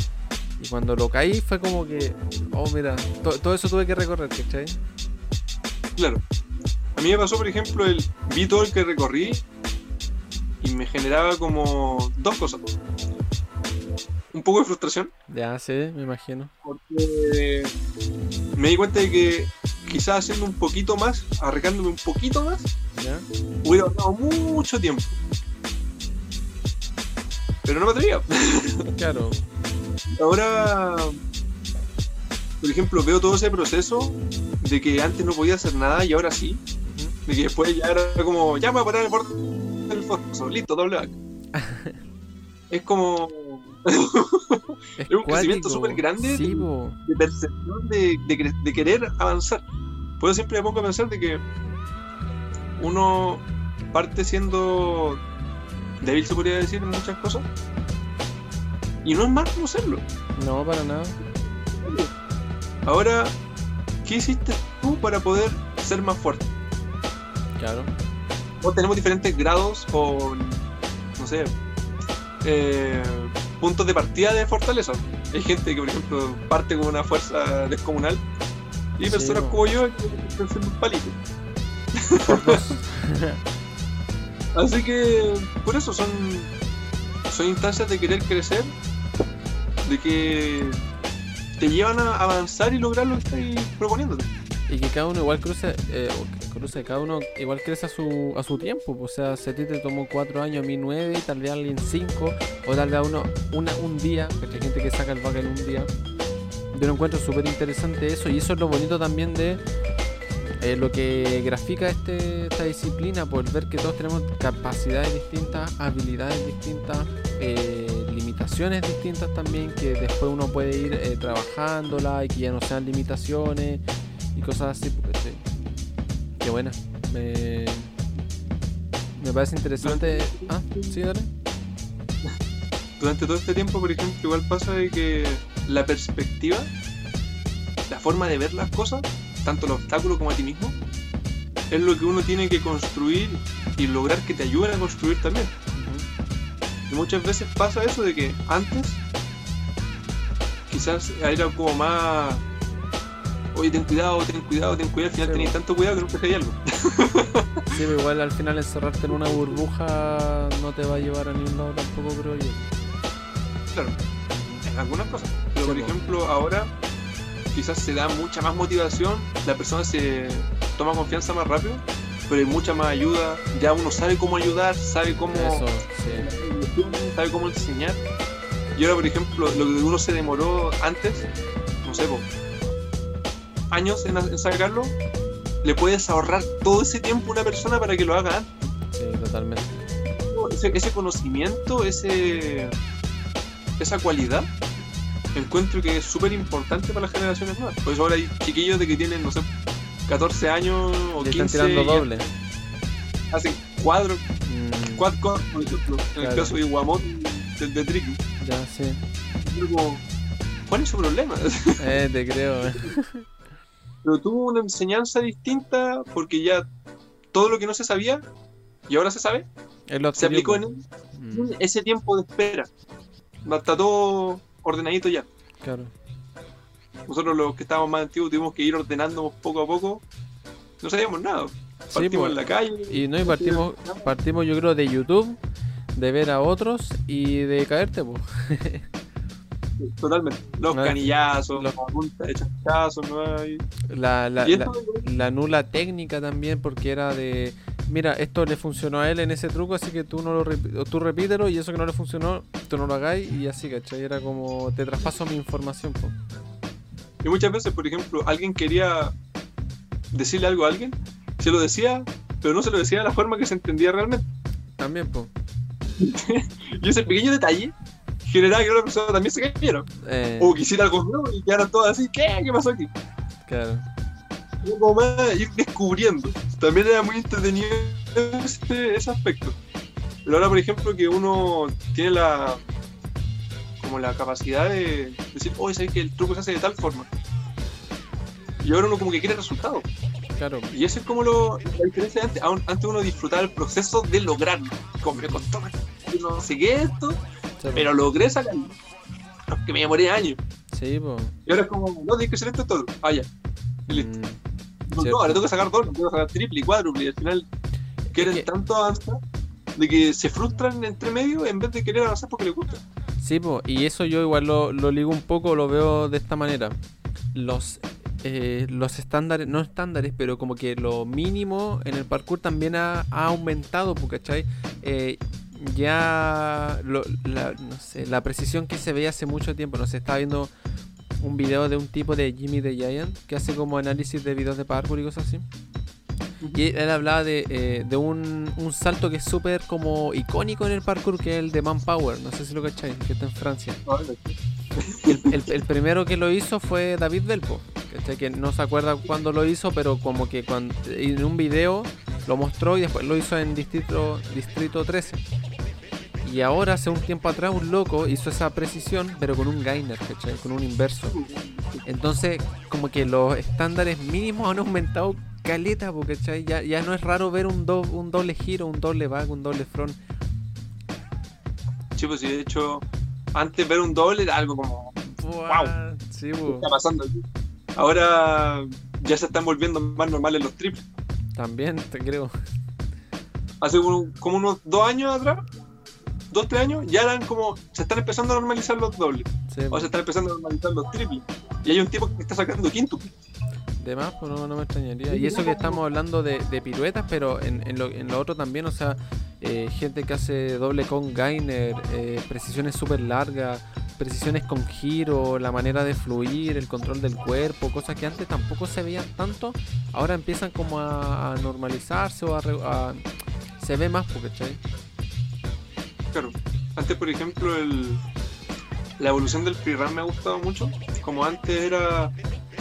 y cuando lo caí fue como que, oh, mira, to- todo eso tuve que recorrer, ¿cachai? Claro. A mí me pasó, por ejemplo, el vi todo el que recorrí y me generaba como dos cosas. Un poco de frustración, Ya, sí, me imagino. porque me di cuenta de que quizás haciendo un poquito más, arreglándome un poquito más, ¿Ya? hubiera ahorrado mucho tiempo. Pero no me atrevía. Claro. Ahora, por ejemplo, veo todo ese proceso de que antes no podía hacer nada y ahora sí. De que después ya era como, ya me voy a parar el borde del foso, listo, doble back. es como Es un crecimiento súper grande. Sí, de percepción de, de cre- de querer avanzar. Por eso siempre me pongo a pensar de que uno parte siendo débil, se podría decir, en muchas cosas. Y no es malo no serlo. No, para nada. Ahora, ¿qué hiciste tú para poder ser más fuerte? Claro. O tenemos diferentes grados o, no sé, eh, puntos de partida de fortaleza. Hay gente que, por ejemplo, parte con una fuerza descomunal y Sí, personas como yo que están siendo un palito. Así que, por eso son, son instancias de querer crecer, de que te llevan a avanzar y lograr lo que estás proponiéndote. Y que cada uno igual cruce, eh, cada uno igual crece a su, a su tiempo. pues, O sea, si a ti te tomó cuatro años, a mí nueve, tal vez alguien cinco, o tal vez a uno una, un día, porque hay gente que saca el vaca en un día. Yo lo encuentro súper interesante eso, y eso es lo bonito también de eh, lo que grafica este, esta disciplina, por ver que todos tenemos capacidades distintas, habilidades distintas, eh, limitaciones distintas también, que después uno puede ir eh, trabajándola y que ya no sean limitaciones y cosas así. Qué buena. Me, me parece interesante. Ah, sí, dale. Durante todo este tiempo, por ejemplo, igual pasa de que la perspectiva, la forma de ver las cosas, tanto el obstáculo como a ti mismo, es lo que uno tiene que construir y lograr que te ayuden a construir también. Y muchas veces pasa eso de que antes quizás era como más oye ten cuidado, ten cuidado, ten cuidado, al final Sí, tenías po. tanto cuidado que nunca hacías algo. Sí, pero igual al final encerrarte en una burbuja no te va a llevar a ningún lado tampoco, creo yo. Claro, en algunas cosas. Pero Sí, por po. ejemplo, ahora quizás se da mucha más motivación, la persona se toma confianza más rápido, pero hay mucha más ayuda, ya uno sabe cómo ayudar, sabe cómo, Eso, sí. sabe cómo enseñar. Y ahora, por ejemplo, lo que uno se demoró antes, no sé, po, años en, en sacarlo, le puedes ahorrar todo ese tiempo a una persona para que lo haga antes. Sí, totalmente. ese, ese conocimiento, ese, esa cualidad, encuentro que es súper importante para las generaciones nuevas. Por eso ahora hay chiquillos de que tienen, no sé, 14 años o Le 15 están tirando doble. hacen cuadros, Mm, quad core, por ejemplo, en el caso de Iwamon, del de Tricky. ya, sí. Como, ¿Cuál es su problema? Eh, te creo. Pero tuvo una enseñanza distinta porque ya todo lo que no se sabía y ahora se sabe, se aplicó en. Mm, ese tiempo de espera. Está todo ordenadito ya. claro. Nosotros los que estábamos más antiguos tuvimos que ir ordenando poco a poco. No sabíamos nada. Sí, Partimos en la calle. Y no, y partimos, partimos yo creo de YouTube, de ver a otros y de caerte, pues. Totalmente. Los No, canillazos, los- chachazos, ¿no? hay- La, la, nula técnica también, porque era de, mira, esto le funcionó a él en ese truco, así que tú no lo o tú repítelo y eso que no le funcionó, tú no lo hagáis y así, ¿cachai? Era como, te traspaso mi información, po. y muchas veces, por ejemplo, alguien quería decirle algo a alguien, se lo decía, pero no se lo decía de la forma que se entendía realmente. También, po. Y ese pequeño detalle generaba que otra persona también se cayera. Eh, O quisiera algo nuevo y quedaran todos así, ¿qué? ¿Qué pasó aquí? claro. Era como más ir descubriendo. También era muy entretenido ese, ese aspecto. Pero ahora, por ejemplo, que uno tiene la como la capacidad de decir, oye, sabes que el truco se hace de tal forma. Y ahora uno como que quiere resultados. Claro, Y eso es como lo, la diferencia de antes. Antes uno disfrutaba el proceso de lograrlo. Como me costó no sé qué esto, sí, pero logré sacarlo. Aunque me demoré años. Sí, po. Y ahora es como, no, tienes que hacer esto todo. Ah, ya. Y listo. Mm, No, no, ahora tengo que sacar doble, tengo que sacar triple y cuádruple y al final quieren que- tanto avanzar de que se frustran entre medio en vez de querer avanzar porque les gusta. Sí, po, y eso yo igual lo, lo ligo un poco, lo veo de esta manera. Los, eh, los estándares, no estándares, pero como que lo mínimo en el parkour también ha, ha aumentado, ¿cachai? Eh, ya lo- la, no sé, la precisión que se veía hace mucho tiempo, no sé, estaba viendo un video de un tipo de Jimmy the Giant que hace como análisis de videos de parkour y cosas así. Y él hablaba de, eh, de un, un salto que es súper como icónico en el parkour, que es el de Manpower, no sé si lo cacháis, que está en Francia. El, el- el primero que lo hizo fue David Belpo. ¿cachai? Que no se acuerda cuándo lo hizo, pero como que cuando, en un video lo mostró y después lo hizo en Distrito, Distrito 13. Y ahora, hace un tiempo atrás, un loco hizo esa precisión, pero con un gainer, ¿cachai? Con un inverso. Entonces, como que los estándares mínimos han aumentado caleta, ¿cachai? Ya, ya no es raro ver un, do- un doble giro, un doble back, un doble front. Sí, pues sí, de hecho, antes ver un doble era algo como, Wow. Sí, ¿qué está pasando aquí? Ahora ya se están volviendo más normales los triples. También te creo. Hace como unos dos años atrás, dos, tres años, ya eran como, se están empezando a normalizar los dobles. Sí, O se están empezando a normalizar los triples. Y hay un tipo que está sacando quinto. De más, pues no, no me extrañaría. Y eso que estamos hablando de, de piruetas, pero en, en lo, en lo otro también, o sea, eh, gente que hace doble con Gainer, eh, precisiones súper largas, precisiones con giro, la manera de fluir, el control del cuerpo, cosas que antes tampoco se veían tanto, ahora empiezan como a, a normalizarse o a, a- Se ve más, porque ¿cachai? Claro. Antes, por ejemplo, el, la evolución del freerun me ha gustado mucho. Como antes era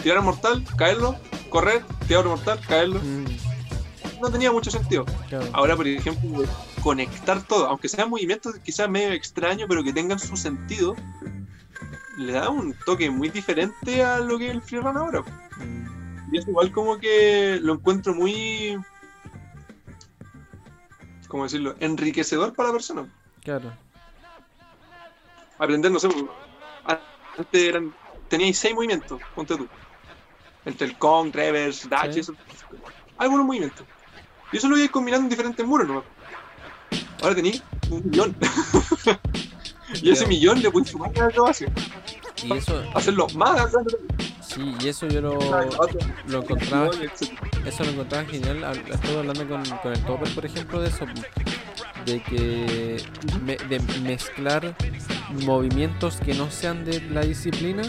tirar a mortal, caerlo, correr, tirar a mortal, caerlo. Mm, No tenía mucho sentido. claro. Ahora, por ejemplo, conectar todo, aunque sean movimientos quizás medio extraños, pero que tengan su sentido, le da un toque muy diferente a lo que es el freerun ahora. Mm, Y es igual como que lo encuentro muy. ¿Cómo decirlo? Enriquecedor para la persona. Claro. aprender, no sé, pues, antes eran, teníais seis movimientos, ponte tú. Entre el con, reverse, dash, Sí. eso. Algunos movimientos. Y eso lo ibais combinando en diferentes muros, ¿no? Ahora tenéis un millón. y ese millón le puedes sumar la acrobacia. Y eso, Hacerlo más grande. Sí, y eso yo lo, lo encontraba Eso lo encontraba genial. Estuve hablando con, con el Topper, por ejemplo, de eso. De que me- de mezclar movimientos que no sean de la disciplina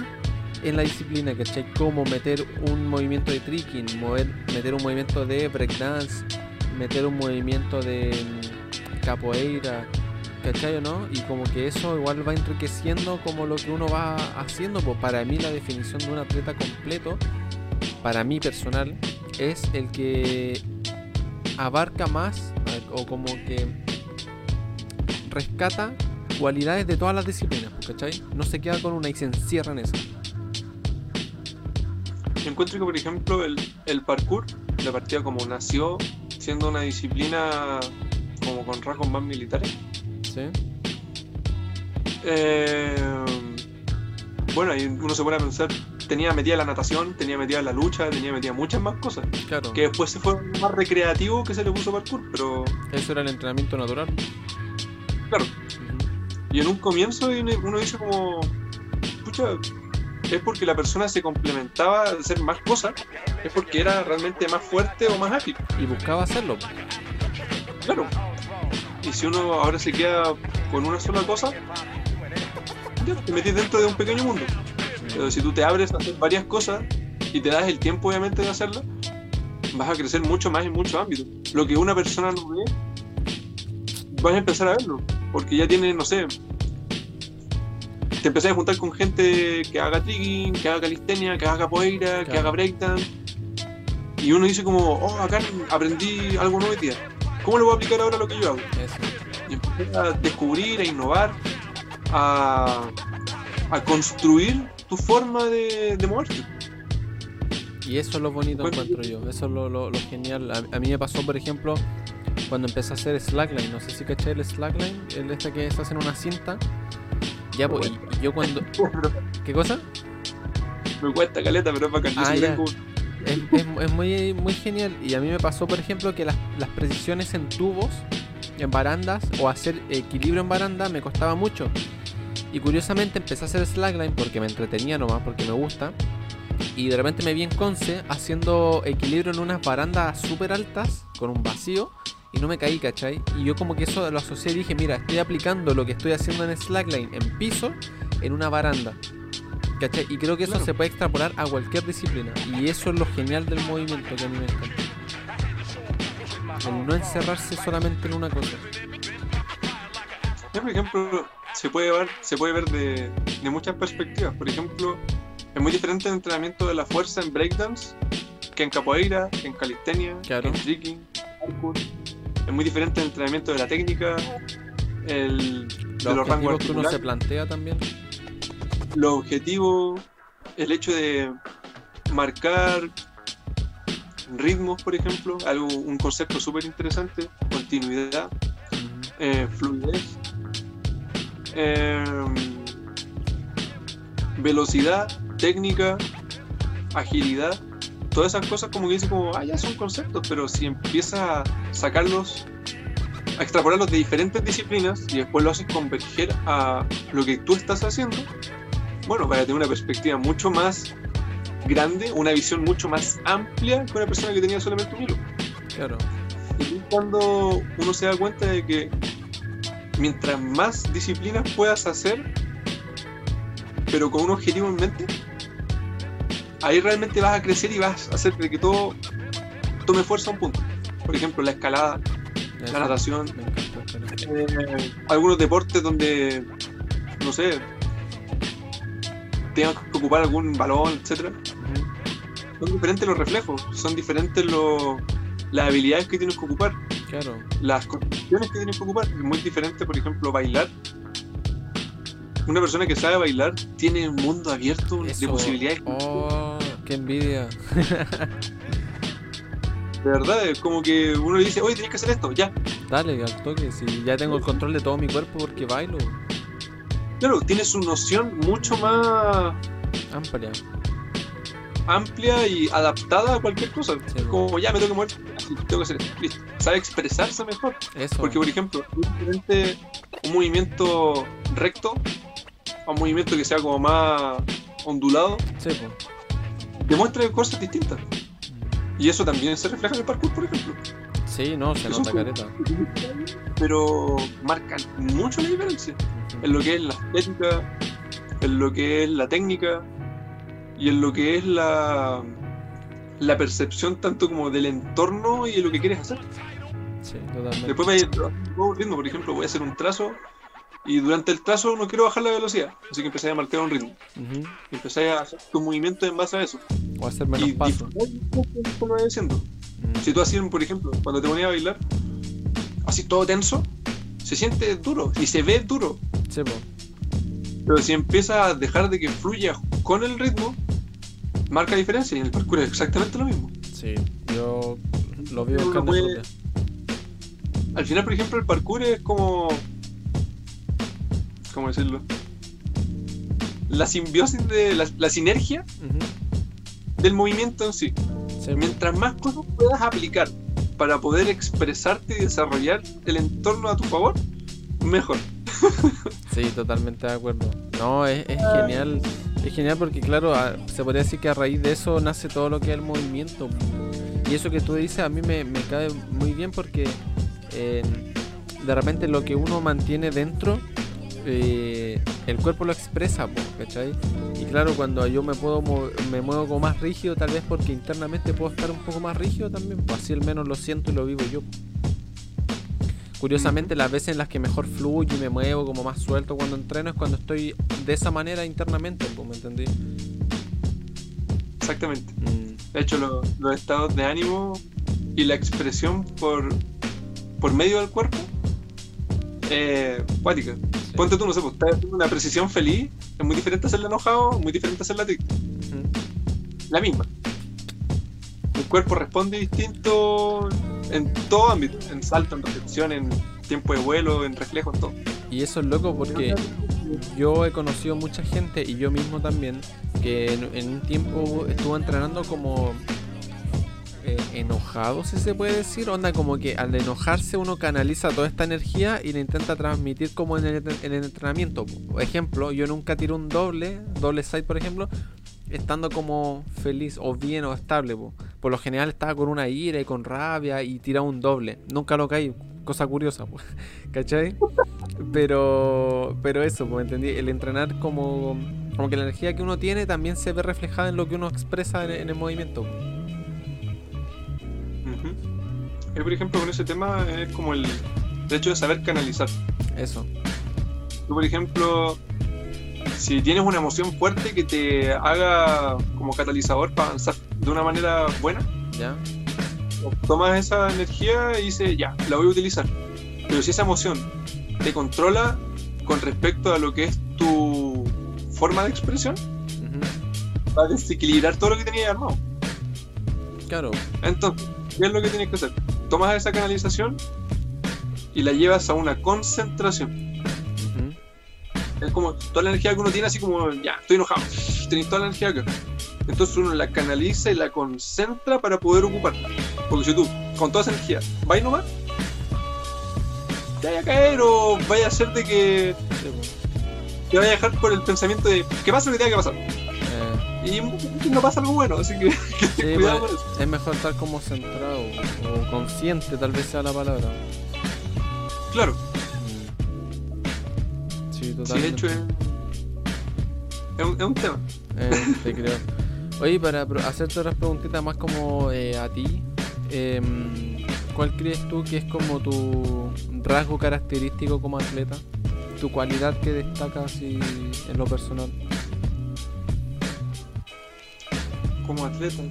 en la disciplina, ¿cachai? Como meter un movimiento de tricking, mover, meter un movimiento de breakdance, meter un movimiento de mm, capoeira, ¿cachai o no? Y como que eso igual va enriqueciendo como lo que uno va haciendo. Pues para mí la definición de un atleta completo, para mí personal, es el que abarca más o como que rescata cualidades de todas las disciplinas, ¿cachai? No se queda con una y se encierra en eso. Yo encuentro que, por ejemplo, el, el parkour, la partida como nació siendo una disciplina como con rasgos más militares, ¿Sí? Eh, bueno, y uno se pone a pensar, tenía metida la natación, tenía metida la lucha, tenía metida muchas más cosas. Claro. Que después se fue más recreativo que se le puso parkour, pero Eso era el entrenamiento natural. claro. Y en un comienzo uno dice como, pucha, es porque la persona se complementaba de hacer más cosas, es porque era realmente más fuerte o más ágil. Y buscaba hacerlo. Claro. Y si uno ahora se queda con una sola cosa, ya te metís dentro de un pequeño mundo. Pero si tú te abres a hacer varias cosas y te das el tiempo obviamente de hacerlas, vas a crecer mucho más en muchos ámbitos. Lo que una persona no ve, vas a empezar a verlo. Porque ya tienes, no sé, te empezás a juntar con gente que haga tricking, que haga calistenia, que haga capoeira, que haga breakdance. Y uno dice como, oh, acá aprendí algo nuevo hoy día. ¿Cómo lo voy a aplicar ahora a lo que yo hago? Eso. y empezar a descubrir, a innovar, a, a construir tu forma de, de moverte. Y eso es lo bonito Bueno, encuentro yo. Eso es lo, lo- lo genial. A, a mí me pasó, por ejemplo, cuando empecé a hacer slackline. No sé si caché el slackline, el este que se hace en una cinta. Ya, pues, y, y yo cuando. ¿Qué cosa? Me cuesta caleta, pero es bacán. Yo Ah, sí ya. tengo- Es, es- es muy, muy genial. Y a mí me pasó, por ejemplo, que las, las precisiones en tubos, en barandas, o hacer equilibrio en baranda me costaba mucho. Y curiosamente empecé a hacer slackline porque me entretenía nomás, porque me gusta. Y de repente me vi en Conce haciendo equilibrio en unas barandas súper altas, con un vacío, y no me caí, ¿cachai? Y yo como que eso lo asocié y dije, mira, estoy aplicando lo que estoy haciendo en slackline en piso, en una baranda. ¿Cachai? Y creo que eso Claro. se puede extrapolar a cualquier disciplina. Y eso es lo genial del movimiento que a mí me encanta. El no encerrarse solamente en una cosa. Por ejemplo, se puede ver, se puede ver de, de muchas perspectivas. Por ejemplo, es muy diferente el entrenamiento de la fuerza en breakdance que en capoeira, que en calistenia, Claro. que en tricking. Es muy diferente el entrenamiento de la técnica, el, Los de los rangos que uno se plantea también. Los objetivos, el hecho de marcar ritmos, por ejemplo, algo, un concepto súper interesante, continuidad, eh, fluidez, em, velocidad, técnica, agilidad, todas esas cosas como que dice como, ah, ya son conceptos, pero si empiezas a sacarlos, a extrapolarlos de diferentes disciplinas y después lo haces converger a lo que tú estás haciendo, bueno, para tener una perspectiva mucho más grande, una visión mucho más amplia que una persona que tenía solamente un hilo. Claro. Y cuando uno se da cuenta de que mientras más disciplinas puedas hacer, pero con un objetivo en mente, ahí realmente vas a crecer y vas a hacer de que todo tome fuerza a un punto. Por ejemplo, la escalada, la natación, eh, algunos deportes donde, no sé, tengas que ocupar algún balón, etcétera. Son diferentes los reflejos, son diferentes los, las habilidades que tienes que ocupar. Claro. las condiciones que tienes que ocupar. Es muy diferente, por ejemplo, bailar. Una persona que sabe bailar tiene un mundo abierto de posibilidades. Oh, qué envidia. De verdad, es como que uno le dice, oye, tienes que hacer esto, ya. Dale, al toque. Si ya tengo el control de todo mi cuerpo porque bailo. Claro, tienes una noción mucho más Amplia. amplia y adaptada a cualquier cosa. Sí, como, ya me tengo que mover, tengo que hacer esto, listo. Sabe expresarse mejor. Eso. Porque, por ejemplo, un movimiento recto a un movimiento que sea como más ondulado, Sí, pues. demuestra cosas distintas. Y eso también se refleja en el parkour, por ejemplo. Sí, no, se nota careta. Pero marcan mucho la diferencia en lo que es la estética, en lo que es la técnica y en lo que es la, la percepción tanto como del entorno y de lo que quieres hacer. Sí, totalmente. Después me ritmo, por ejemplo, voy a hacer un trazo y durante el trazo no quiero bajar la velocidad, así que empecé a marcar un ritmo. Ujú. Y empecé a hacer tus movimientos en base a eso. O hacer menos y pasos. disfrutar como voy haciendo. Mm. Si tú hacías, por ejemplo, cuando te ponías a bailar, así todo tenso, se siente duro y se ve duro. Sí. Pero si empiezas a dejar de que fluya con el ritmo, marca diferencia y en el parkour es exactamente lo mismo. Sí, yo lo Uno buscando puede-. Al final, por ejemplo, el parkour es como. ¿Cómo decirlo? La simbiosis de. la, la sinergia del movimiento en sí. Sí, po. Mientras más cosas puedas aplicar para poder expresarte y desarrollar el entorno a tu favor, mejor. Sí, totalmente de acuerdo. No, es, genial. Es genial porque, claro, a- se podría decir que a raíz de eso nace todo lo que es el movimiento. Y eso que tú dices a mí me, me cae muy bien porque eh, de repente lo que uno mantiene dentro, eh, el cuerpo lo expresa, ¿cachai? Y claro, cuando yo me puedo me muevo como más rígido, tal vez porque internamente puedo estar un poco más rígido también, pues así al menos lo siento y lo vivo yo. Curiosamente, las veces en las que mejor fluyo y me muevo como más suelto cuando entreno es cuando estoy de esa manera internamente, pues, ¿me entendí? Exactamente. Mm, De hecho, lo- los estados de ánimo y la expresión por, por medio del cuerpo, eh, cuática. Sí. Ponte tú, no sé, pues, estás haciendo una precisión feliz, es muy diferente hacerla enojado, muy diferente hacerla triste. Ujú. La misma. El cuerpo responde distinto en todo ámbito, en salto, en recepción, en tiempo de vuelo, en reflejo, en todo. Y eso es loco porque yo he conocido mucha gente y yo mismo también que en, en un tiempo estuvo entrenando como eh, enojado, si se puede decir. Onda como que al enojarse uno canaliza toda esta energía y la intenta transmitir como en el, en el entrenamiento. Por ejemplo, yo nunca tiro un doble, doble side por ejemplo, estando como feliz o bien o estable. po. Por lo general estaba con una ira y con rabia y tiraba un doble. Nunca lo caí, cosa curiosa, po. ¿cachai? Pero, pero eso, pues entendí, el entrenar como, como que la energía que uno tiene también se ve reflejada en lo que uno expresa en, el movimiento. Yo, por ejemplo, con ese tema es como el, el hecho de saber canalizar. Eso. Tú, por ejemplo, si tienes una emoción fuerte que te haga como catalizador para avanzar de una manera buena, ¿Ya? tomas esa energía y dices, ya, la voy a utilizar. Pero si esa emoción te controla con respecto a lo que es tu forma de expresión, va a desequilibrar todo lo que tenías armado. Claro. Entonces, ¿qué es lo que tienes que hacer? Tomas esa canalización y la llevas a una concentración. Es como toda la energía que uno tiene, así como, ya, estoy enojado. Tenéis toda la energía acá. Entonces uno la canaliza y la concentra para poder ocuparla. Porque si tú, con toda esa energía, vais nomás, te vaya a caer o vaya a hacer de que te vaya a dejar por el pensamiento de que pasa lo que tenga que pasar. Y no pasa algo bueno, así que, que ten sí, cuidado pues, eso. es mejor estar como centrado o consciente, tal vez sea la palabra. Claro, Mm. Sí, sí, de totalmente. hecho es, es, un, es un tema. Eh, te creo. Oye, para hacerte otras preguntitas más como eh, a ti, em, ¿cuál crees tú que es como tu rasgo característico como atleta? Tu cualidad que destaca así en lo personal. Como atleta.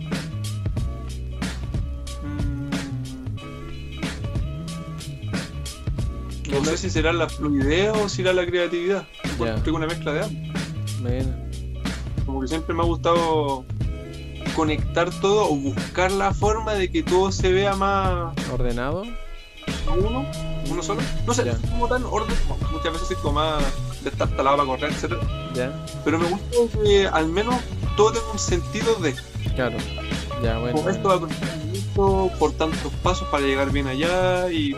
Mm. No sé si será la fluidez o será la creatividad. Ya. Tengo una mezcla de ambos. Como que siempre me ha gustado conectar todo o buscar la forma de que todo se vea más ordenado. uno, uno solo. No sé, Ya. como tan orden. Muchas veces soy como más destartalado para correr, etc. Pero me gusta que al menos todo tenga un sentido de claro. Ya, bueno. como esto va con esto, por tantos pasos para llegar bien allá y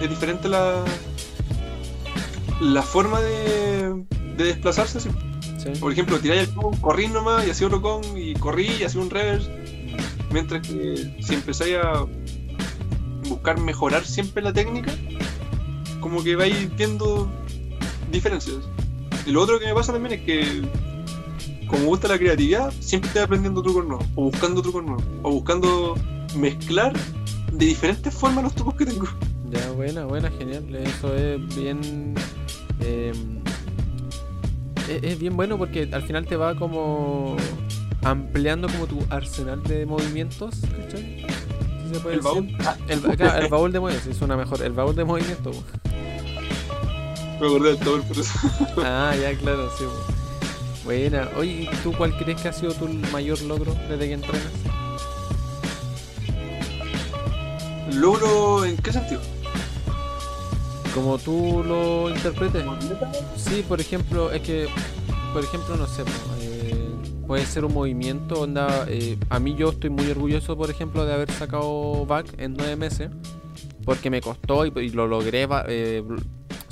es diferente la la forma de, de desplazarse. sí. Sí. Por ejemplo, tiráis el con, corrí nomás y hacía otro con y corrí y hacía un reverse. Mientras que si empezáis a buscar mejorar siempre la técnica, como que vais viendo diferencias. Y lo otro que me pasa también es que, como me gusta la creatividad, siempre estoy aprendiendo trucos nuevos, o buscando trucos nuevos, o buscando mezclar de diferentes formas los trucos que tengo. Ya, buena, buena, genial. Eso es bien. eh, es, es bien bueno porque al final te va como ampliando como tu arsenal de movimientos, ¿cachai? Si se puede El baúl. decir. El, el baúl de movimientos, es una mejor. El baúl de movimiento. Me acordé del todo por eso. Ah, ya, claro, sí. Buena. Oye, ¿y ¿tú cuál crees que ha sido tu mayor logro desde que entrenas? ¿Logro en qué sentido? Como tú lo interpretes. Sí, por ejemplo, es que, por ejemplo, no sé, eh, puede ser un movimiento, onda, eh, a mí yo estoy muy orgulloso, por ejemplo, de haber sacado back en nueve meses, porque me costó y, y lo logré eh,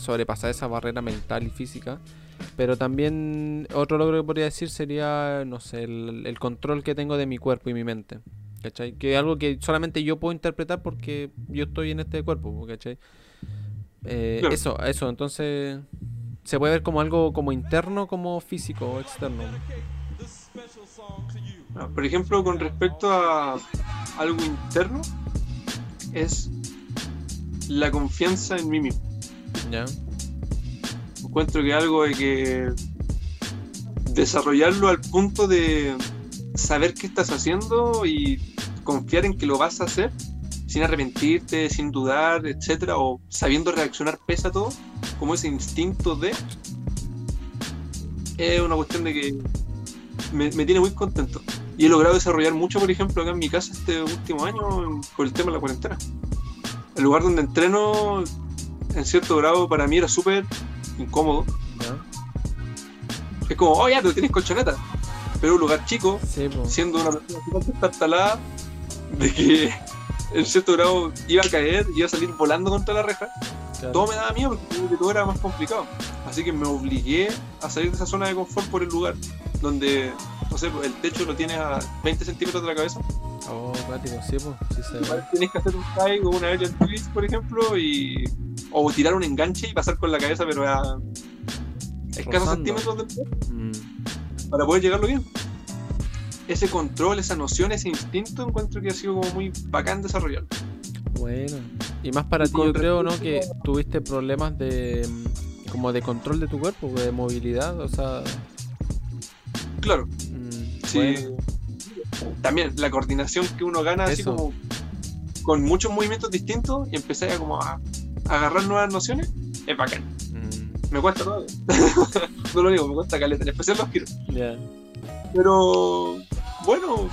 sobrepasar esa barrera mental y física, pero también otro logro que podría decir sería, no sé, el, el control que tengo de mi cuerpo y mi mente. ¿Cachai? Que es algo que solamente yo puedo interpretar porque yo estoy en este cuerpo, ¿cachai? Eh, Claro. Eso, eso, entonces se puede ver como algo como interno, como físico o externo. Ah, Por ejemplo, con respecto a algo interno, es la confianza en mí mismo. ¿Ya? Encuentro que algo de que desarrollarlo al punto de saber qué estás haciendo y confiar en que lo vas a hacer sin arrepentirte, sin dudar, etcétera, o sabiendo reaccionar pese a todo, como ese instinto de es una cuestión de que me, me tiene muy contento. Y he logrado desarrollar mucho, por ejemplo, acá en mi casa este último año por el tema de la cuarentena. El lugar donde entreno, en cierto grado, para mí era súper incómodo. Es como, oh, ya, pero tienes colchoneta. Pero un lugar chico, Sí, siendo una persona súper destartalada, de que en cierto grado iba a caer, iba a salir volando contra la reja, claro. todo me daba miedo porque todo era más complicado. Así que me obligué a salir de esa zona de confort por el lugar donde, no sé, el techo lo tienes a 20 centímetros de la cabeza. Oh, cuático, sí, po. Sí tienes que hacer un high o una aerial twist, por ejemplo, y o tirar un enganche y pasar con la cabeza, pero a escasos centímetros del techo Mm, para poder llegarlo bien. Ese control, esa noción, ese instinto, encuentro que ha sido como muy bacán desarrollarlo. Bueno. Y más para Y ti, yo creo, ¿no? Que tuviste problemas de mm, como de control de tu cuerpo, de movilidad, o sea. Claro. mm, Sí. bueno, También la coordinación que uno gana así Eso. como con muchos movimientos distintos y empecé a como a, a agarrar nuevas nociones, es bacán. mm, Me cuesta todo. no lo digo, me cuesta caleta, en especial los giros. Pero bueno,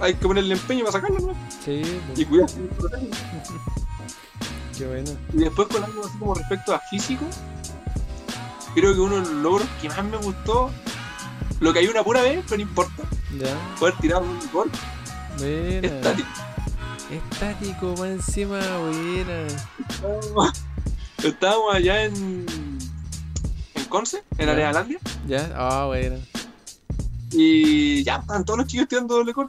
hay que ponerle empeño para sacarlo, ¿no? Sí, Y proteger. qué bueno. Y después con algo así como respecto a físico, creo que uno de los logros que más me gustó, lo que hay una pura vez, pero no importa, Ya. poder tirar un gol estático. Estático, más encima, buena. Estábamos- allá en. en Conce, en. Arealandia, Ya, ah, buena. y ya estaban todos los chicos tirando doble core.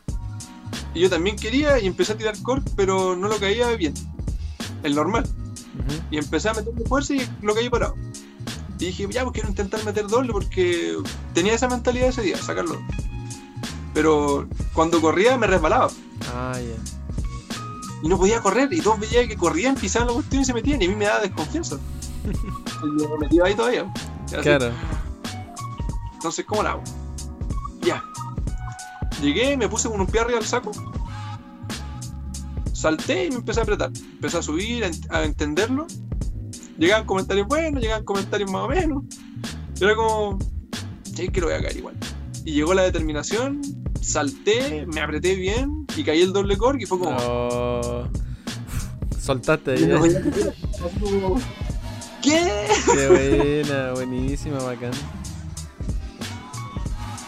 Y yo también quería y empecé a tirar core, pero no lo caía bien. El normal. Y empecé a meterle fuerza y lo caí parado. Y dije, ya, pues quiero intentar meter doble porque tenía esa mentalidad ese día, sacarlo. Pero cuando corría me resbalaba Ah, ya. Y no podía correr. Y todos veían que corrían, pisaban la cuestión y se metían. Y a mí me daba desconfianza. y me metía ahí todavía. Claro. Entonces, ¿cómo la hago? Ya. Llegué, me puse con un pie arriba del saco. Salté y me empecé a apretar. Empecé a subir, a, ent- a entenderlo. Llegaban comentarios buenos, llegaban comentarios más o menos. Y era como, sí, que lo voy a caer igual. Y llegó la determinación, salté, me apreté bien y caí el doble core y fue como, Oh. Soltaste ahí. ¿qué? Qué buena, buenísima, bacán.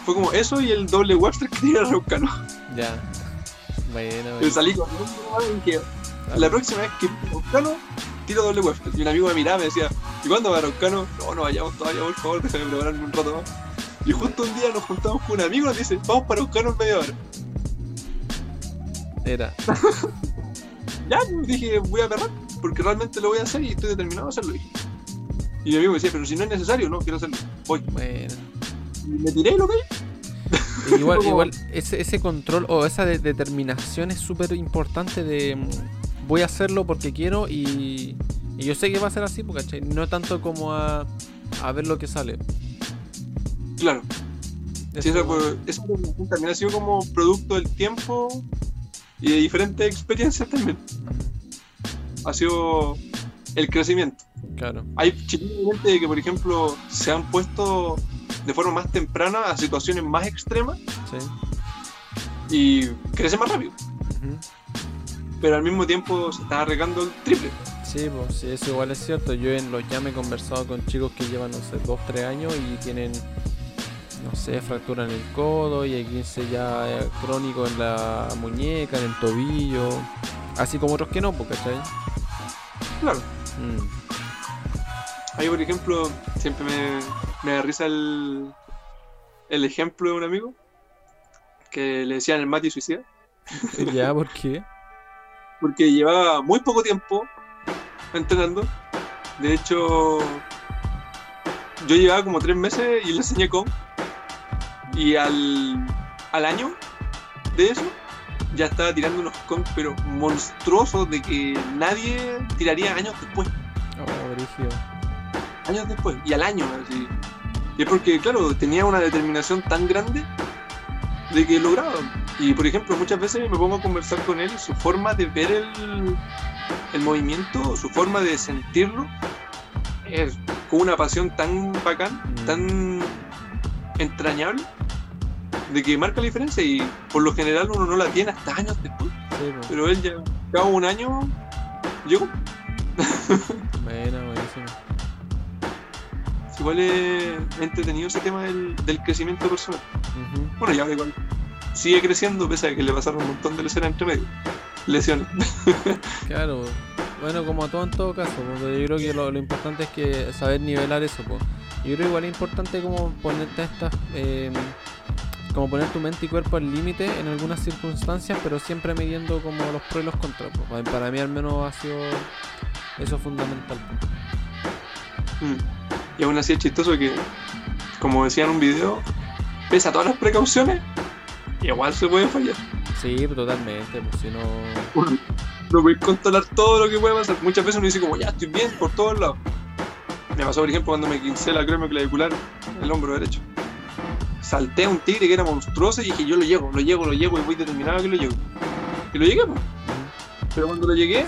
Fue como eso y el doble Webster que tenía el Raucano. Ya. Buena, Yo salí nomás y dije, La próxima vez que Araucano, tiro doble Webster. Y un amigo me miraba y me decía, ¿y cuándo va Araucano? No, no vayamos todavía, por favor, déjame prepararme un rato más. Y justo un día nos juntamos con un amigo y nos dice, vamos para Araucano en media hora. Era. Ya, pues dije, voy a perrar, porque realmente lo voy a hacer y estoy determinado a hacerlo. dije. Y mi amigo me decía, pero si no es necesario, no, quiero hacerlo. Voy. Bueno. Y me tiré y lo caí. Igual, Como- igual ese, ese control o esa de- determinación es súper importante de mm, voy a hacerlo porque quiero y, y yo sé que va a ser así, ¿cachai? No tanto como a, a ver lo que sale. Claro. Sí, Eso- eso también ha sido como producto del tiempo y de diferentes experiencias también. Ha sido el crecimiento. Claro. Hay de que, por ejemplo, se han puesto de forma más temprana a situaciones más extremas Sí. y crecen más rápido. Pero al mismo tiempo se está arreglando el triple. Sí, pues sí, eso igual es cierto. Yo en los ya me he conversado con chicos que llevan, no sé, 2, 3 años y tienen, no sé, fractura en el codo y hay 15 ya crónico en la muñeca, en el tobillo. Así como otros que no, pues, ¿cachai? Claro. Mm. Ahí, por ejemplo, siempre me, me da risa el, el ejemplo de un amigo que le decían el Mati suicida, ¿Ya? ¿Por qué? porque llevaba muy poco tiempo entrenando. De hecho, yo llevaba como tres meses y le enseñé con. Y al, al año de eso, ya estaba tirando unos con, pero monstruosos de que nadie tiraría años después. Oh, años después, y al año, así. Y es porque, claro, tenía una determinación tan grande de que lograba. Y, por ejemplo, muchas veces me pongo a conversar con él, su forma de ver el, el movimiento, su forma de sentirlo, es con una pasión tan bacán, Mm. tan entrañable, de que marca la diferencia y por lo general uno no la tiene hasta años después. Sí, pues. Pero él ya, cada un año, llegó. Buena, buenísimo. Igual es entretenido ese tema del, del crecimiento personal. Bueno, ya igual sigue creciendo pese a que le pasaron un montón de lesiones entre medio. Lesiones. Claro. Bueno, como a todo en todo caso, yo creo que lo, lo importante es que saber nivelar eso, pues. Yo creo igual es importante como ponerte estas, eh, como poner tu mente y cuerpo al límite en algunas circunstancias, pero siempre midiendo como los pros y los contras. po. Para mí al menos ha sido eso fundamental. Mm. Y aún así es chistoso que, como decía en un video, pese a todas las precauciones, igual se puede fallar. Sí, totalmente, pues si no... No podéis controlar todo lo que puede pasar. Muchas veces uno dice como, ya estoy bien por todos lados. Me pasó, por ejemplo, cuando me quincé la crema clavicular, el hombro derecho. Salté a un tigre que era monstruoso y dije, yo lo llego, lo llego, lo llego y voy determinado que lo llego. Y lo llegué, pues. Pero cuando lo llegué,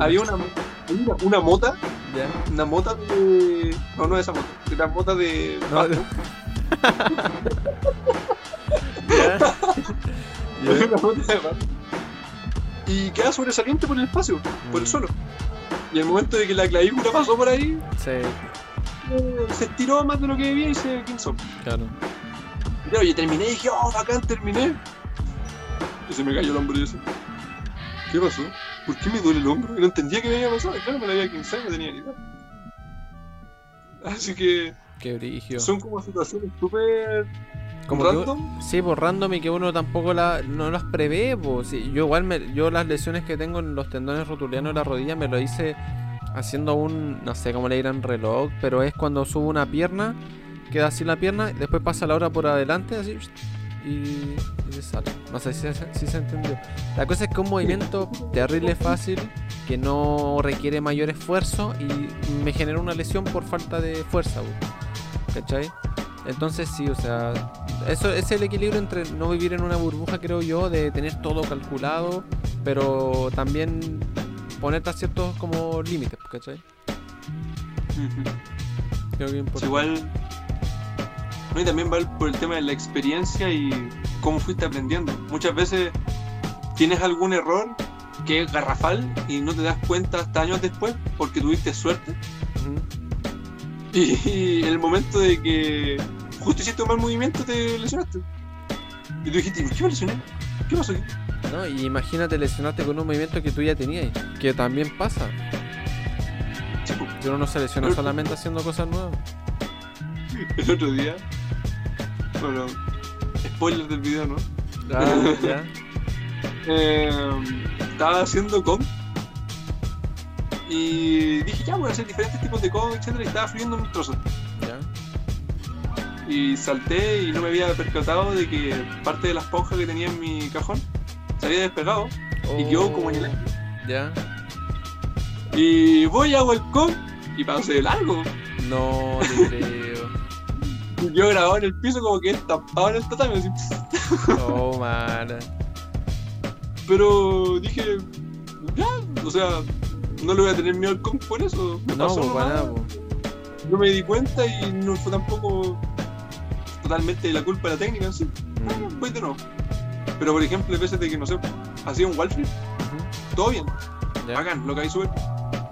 había una, una, una mota, Ya. una mota de... No, no esa mota, de la mota de... No, Y queda sobresaliente por el espacio, por el Mm. suelo. Y el momento de que la clavícula pasó por ahí, Sí, eh, se estiró más de lo que debía y se quinzó. claro. Y claro, yo terminé y dije, oh, bacán, terminé. Y se me cayó el hombro y eso. ¿Qué pasó? ¿Por qué me duele el hombro? Y no entendía qué me había pasado. Claro, me lo había quinzado y no tenía ni idea. Así que Qué brillo. son como situaciones súper Como que- random. Sí, pues random y que uno tampoco la, no las prevé, pues. Sí, yo igual, me, yo las lesiones que tengo en los tendones rotulianos de la rodilla me lo hice haciendo un, no sé cómo le dirán reloj, pero es cuando subo una pierna, queda así la pierna, después pasa la hora por adelante, así, y, y sale. No sé si, se- si se entendió. La cosa es que un movimiento terrible fácil, que no requiere mayor esfuerzo y me genera una lesión por falta de fuerza, pues. ¿cachai? Entonces sí, o sea, eso es el equilibrio entre no vivir en una burbuja, creo yo, de tener todo calculado, pero también ponerte a ciertos como límites, ¿cachai? Creo que igual. No, y también va por el tema de la experiencia y cómo fuiste aprendiendo. Muchas veces tienes algún error que es garrafal y no te das cuenta hasta años después porque tuviste suerte. Y el momento de que justo hiciste un mal movimiento te lesionaste. Y tú dijiste, ¿por qué me lesioné? ¿Qué pasó aquí? ¿No? Y imagínate lesionarte con un movimiento que tú ya tenías, que también pasa. Que uno no se lesiona Pero- solamente haciendo cosas nuevas. El otro día. Bueno, spoiler del video, ¿no? Ah, ya. Eh, estaba haciendo com y dije ya voy a hacer diferentes tipos de com, etcétera, y estaba fluyendo un trozo. Y salté y no me había percatado de que parte de la esponja que tenía en mi cajón se había despegado y quedó como en el aire. Oh, Ya. Y voy hago el y pasé de largo. No te creo. Yo grabado en el piso como que estampado en el tatami así. Oh, man. Pero dije, ya, o sea, no le voy a tener miedo al com por eso. Me No, pasó pues para nomás. nada, pues. yo me di cuenta y no fue tampoco totalmente la culpa de la técnica sí. Bueno, Mm. voy de nuevo. Pero por ejemplo, hay veces de que no sé, hacía un wall flip, todo bien, bacán, lo caí súper.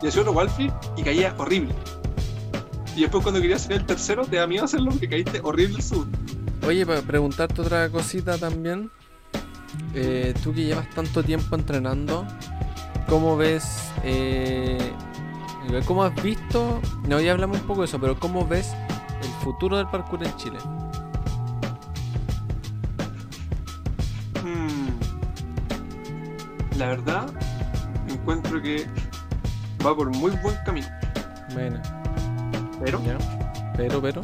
Y hacía otro wall flip y caía horrible. Y después cuando quería hacer el tercero, te da miedo hacerlo porque caíste horrible el sub. Oye, para preguntarte otra cosita también. Eh, tú que llevas tanto tiempo entrenando, ¿cómo ves, eh, cómo has visto, no, ya hablamos un poco de eso, pero cómo ves el futuro del parkour en Chile? La verdad, encuentro que va por muy buen camino. Bueno, Pero, ya. Pero, pero,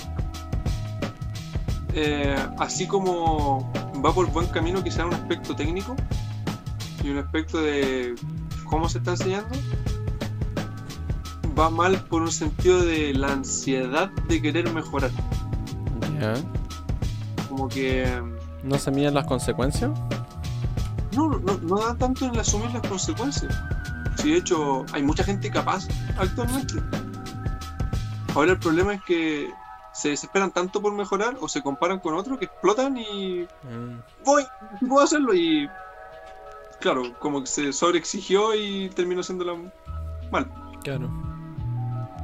eh, así como va por buen camino quizá en un aspecto técnico y un aspecto de cómo se está enseñando, va mal por un sentido de la ansiedad de querer mejorar. ya. Como que ¿No se miden las consecuencias? No, no, no da tanto en asumir las consecuencias. Si de hecho hay mucha gente capaz actualmente. Ahora el problema es que se desesperan tanto por mejorar o se comparan con otros que explotan y Mm, voy, puedo hacerlo y claro, como que se sobreexigió y terminó haciéndola mal. claro.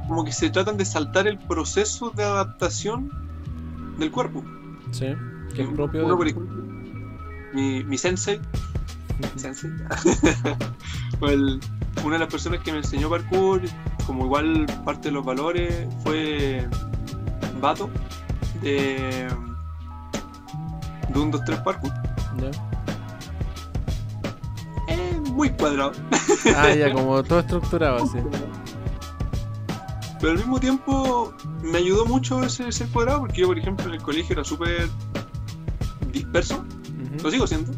Como que se tratan de saltar el proceso de adaptación del cuerpo. Sí, que es propio Uno, de- por ejemplo, mi, mi sensei, sensei, el- una de las personas que me enseñó parkour, como igual parte de los valores, fue Bato de, de un 2-3 parkour. Es muy cuadrado. Ah, ya, como todo estructurado así. Pero al mismo tiempo me ayudó mucho ese ser cuadrado porque yo, por ejemplo, en el colegio era súper disperso, lo sigo siendo.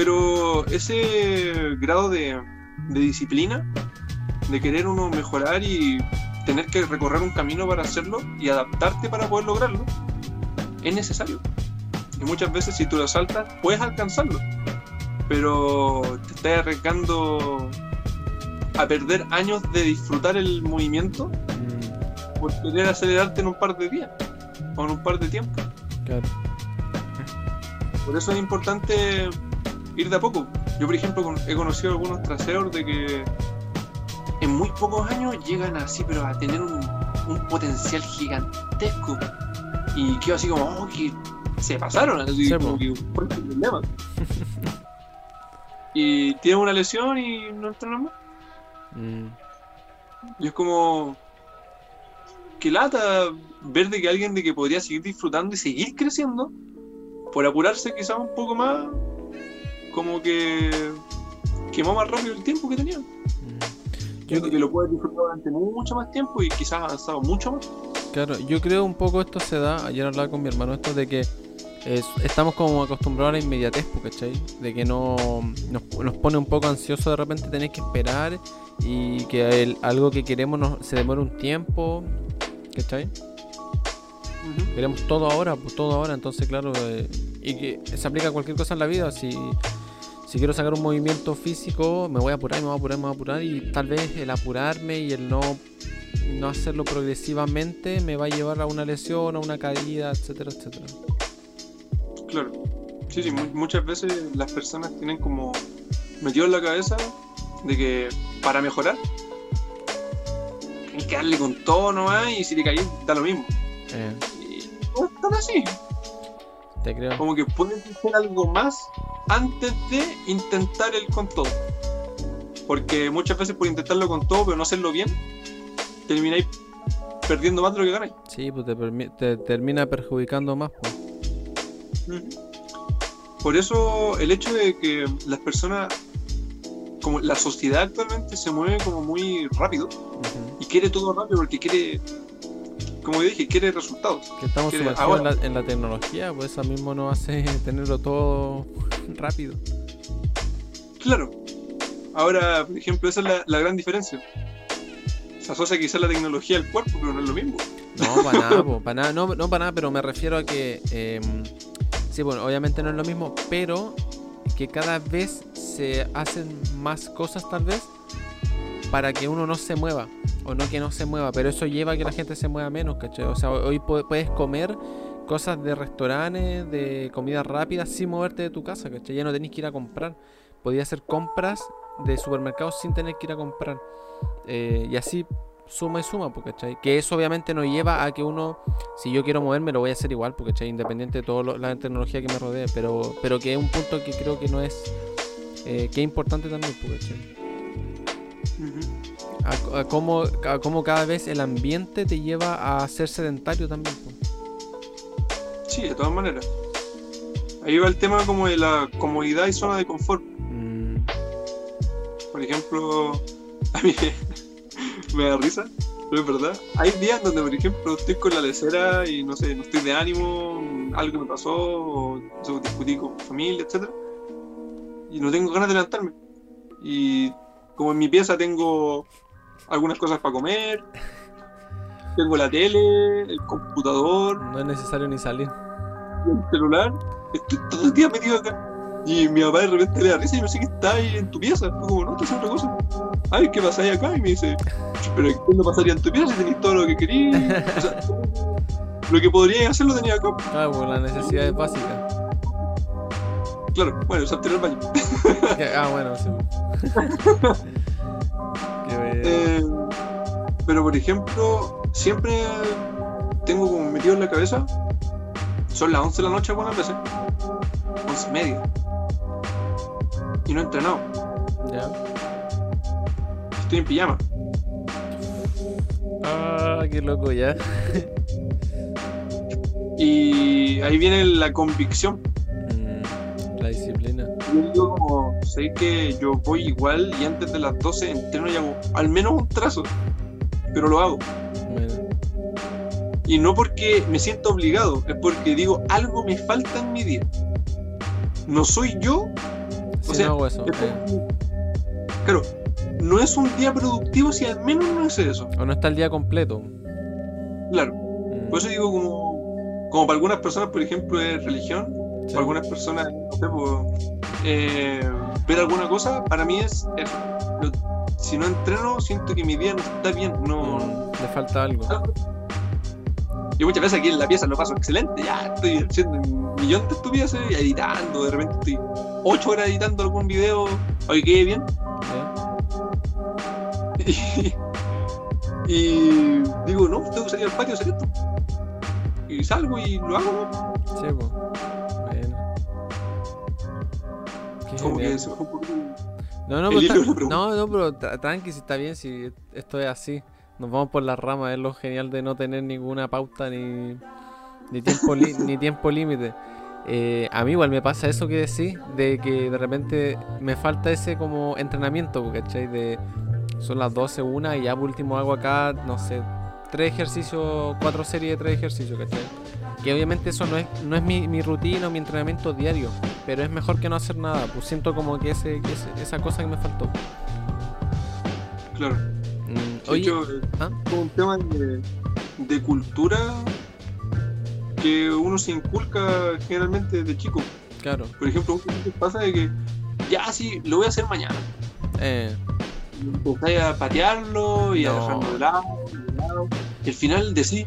Pero ese grado de, de disciplina, de querer uno mejorar y tener que recorrer un camino para hacerlo y adaptarte para poder lograrlo, es necesario. Y muchas veces si tú lo saltas, puedes alcanzarlo. Pero te estás arriesgando a perder años de disfrutar el movimiento Mm, por querer acelerarte en un par de días o en un par de tiempo. claro. Por eso es importante ir de a poco. Yo, por ejemplo, he conocido algunos traseros de que en muy pocos años llegan así, pero a tener un, un potencial gigantesco. Y quedo así como, oh, que se pasaron, así Sí, como po. que fue un problema. y tienen una lesión y no entrenan más. Mm, Y es como. Que lata ver de que alguien de que podría seguir disfrutando y seguir creciendo, por apurarse quizás un poco más, como que quemó más rápido el tiempo que tenía. mm. Yo creo que lo puedes disfrutar durante mucho más tiempo y quizás avanzado mucho más. claro, yo creo un poco esto se da, ayer hablaba con mi hermano esto de que es- estamos como acostumbrados a la inmediatez, ¿cachai? De que no nos, nos pone un poco ansioso de repente tener que esperar y que el- algo que queremos nos- se demora un tiempo, ¿cachai? Queremos todo ahora, pues todo ahora, entonces claro, eh, y que se aplica a cualquier cosa en la vida, si, si quiero sacar un movimiento físico, me voy a apurar, me voy a apurar, me voy a apurar y tal vez el apurarme y el no, no hacerlo progresivamente me va a llevar a una lesión, a una caída, etcétera, etcétera. Claro. Sí, sí, mu- muchas veces las personas tienen como metido en la cabeza de que para mejorar hay que darle con todo nomás y si te caes da lo mismo. Eh, Y no es tan así. Te creo. Como que puedes hacer algo más antes de intentar el con todo. Porque muchas veces por intentarlo con todo pero no hacerlo bien, termináis perdiendo más de lo que ganáis. Sí, pues te, termina perjudicando más, pues. Por eso el hecho de que las personas, como la sociedad actualmente se mueve como muy rápido y quiere todo rápido porque quiere, como dije, quiere resultados. Que estamos Quiere- en la, en la tecnología, pues eso mismo nos hace tenerlo todo rápido. Claro. Ahora, por ejemplo, esa es la, la gran diferencia. Se asocia quizás la tecnología al cuerpo, pero no es lo mismo. No, para nada, po, para nada, no, no para nada, pero me refiero a que, em, sí, bueno, obviamente no es lo mismo, pero que cada vez se hacen más cosas tal vez para que uno no se mueva, o no que no se mueva, pero eso lleva a que la gente se mueva menos, ¿cachai? O sea, hoy pu- puedes comer cosas de restaurantes, de comida rápida, sin moverte de tu casa, ¿cachai? Ya no tenés que ir a comprar, podías hacer compras de supermercados sin tener que ir a comprar. Eh, y así suma y suma, pues, ¿cachai? Que eso obviamente nos lleva a que uno, si yo quiero moverme, lo voy a hacer igual, porque ¿cachai? Independiente de toda la tecnología que me rodee, pero, pero que es un punto que creo que no es, eh, que es importante también, ¿cachai? A, a cómo, a cómo cada vez el ambiente te lleva a ser sedentario también. Sí, de todas maneras. Ahí va el tema como de la comodidad y zona de confort. Mm, Por ejemplo, a mí me da risa, pero es verdad. Hay días donde, por ejemplo, estoy con la lecera y no sé, no estoy de ánimo, algo me pasó, o sé, discutí con mi familia, etcétera Y no tengo ganas de levantarme. Y como en mi pieza tengo algunas cosas para comer, tengo la tele, el computador, no es necesario ni salir. el celular, estoy todo el día metido acá. Y mi papá de repente le da risa y me dice que está ahí en tu pieza. Fue como, no, te hace otra cosa. Ay, ¿qué ahí acá? Y me dice, pero ¿qué no pasaría en tu pieza si tenéis todo lo que querías? O sea, lo que podrías hacer lo tenía acá. Claro, pues las necesidades básicas. Claro, bueno, salté al baño. Que- ah, bueno, sí. Eh, pero por ejemplo, siempre tengo como metido en la cabeza, son las 11 de la noche algunas veces, 11 y media. Y no he entrenado, Ya. estoy en pijama. Ah, qué loco ya. Y ahí viene la convicción. Disciplina. Yo digo como, sé que yo voy igual y antes de las 12 entreno y hago al menos un trazo, pero lo hago. Bueno, Y no porque me siento obligado, es porque digo, algo me falta en mi día. No soy yo, si sea, no hago eso. es eh, claro, no es un día productivo si al menos no es eso. O no está el día completo. Claro. Mm, Por eso digo, como, como para algunas personas, por ejemplo, es religión, sí. algunas personas, no sé, pues, eh, ver alguna cosa, para mí es. Lo- si no entreno, siento que mi día no está bien. No, le falta algo. Yo muchas veces aquí en la pieza lo paso excelente, ya estoy haciendo un millón de estupideces, y editando, de repente estoy ocho horas editando algún video, oye, quede bien, ¿sí? y, y digo, no, tengo que salir al patio a hacer esto. Y salgo y lo hago, ¿no? Sí, pues. Como que se un. No, no, pero, está- pregunta. no, no, pero tra- tranqui, si está bien, si esto es así. Nos vamos por las ramas, es lo genial de no tener ninguna pauta ni, ni tiempo li- ni tiempo límite. Eh, a mí igual me pasa eso que decís, de que de repente me falta ese como entrenamiento, ¿cachai? De son las 12, una y ya por último hago acá, no sé, tres ejercicios, cuatro series de tres ejercicios, ¿cachai? Que obviamente eso no es, no es mi, mi rutina o mi entrenamiento diario, pero es mejor que no hacer nada, pues siento como que, ese, que ese- esa cosa que me faltó. Claro. Mm, oye, ¿ah? es como un tema de, de cultura que uno se inculca generalmente de chico. claro, Por ejemplo, pasa de que ya sí, lo voy a hacer mañana. eh, empezáis a patearlo y a dejarlo de lado, de lado, y al final decís,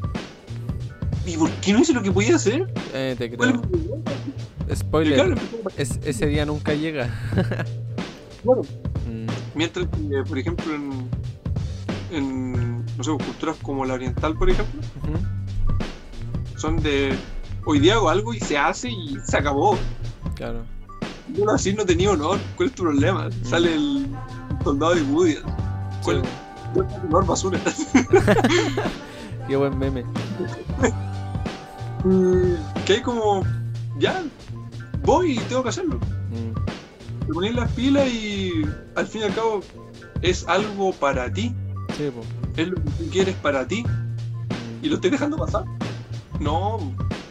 ¿y por qué no hice lo que podía hacer? eh, te ¿Cuál es creo. Spoiler, claro, es- ese día nunca llega. Claro. Mm, Mientras que, por ejemplo, en, en, no sé, culturas como la oriental, por ejemplo, son de hoy día hago algo y se hace y se acabó. claro. Yo así no tenía honor. ¿Cuál es tu problema? Sale el soldado de Woody. ¿Cuál, Sí, cuál es tu honor basura? Qué buen meme. que hay como, ya, voy y tengo que hacerlo. Mm, Te pones las pilas y al fin y al cabo es algo para ti. sí, po. Es lo que tú quieres para ti. Mm, y lo estoy dejando pasar. No,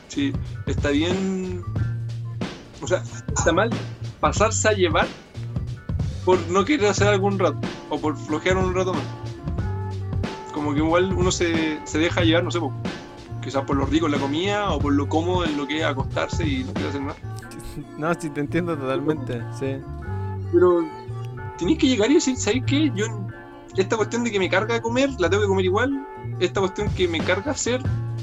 sí, está bien. O sea, está mal pasarse a llevar por no querer hacer algún rato o por flojear un rato más. Como que igual uno se, se deja llevar, no sé, po, quizás por lo rico en la comida o por lo cómodo en lo que es acostarse y no quiere hacer nada. No, sí, te entiendo totalmente. Sí. Pero tenéis que llegar y decir, ¿sabes qué? Yo esta cuestión de que me carga de comer, la tengo que comer igual. Esta cuestión que me carga hacer,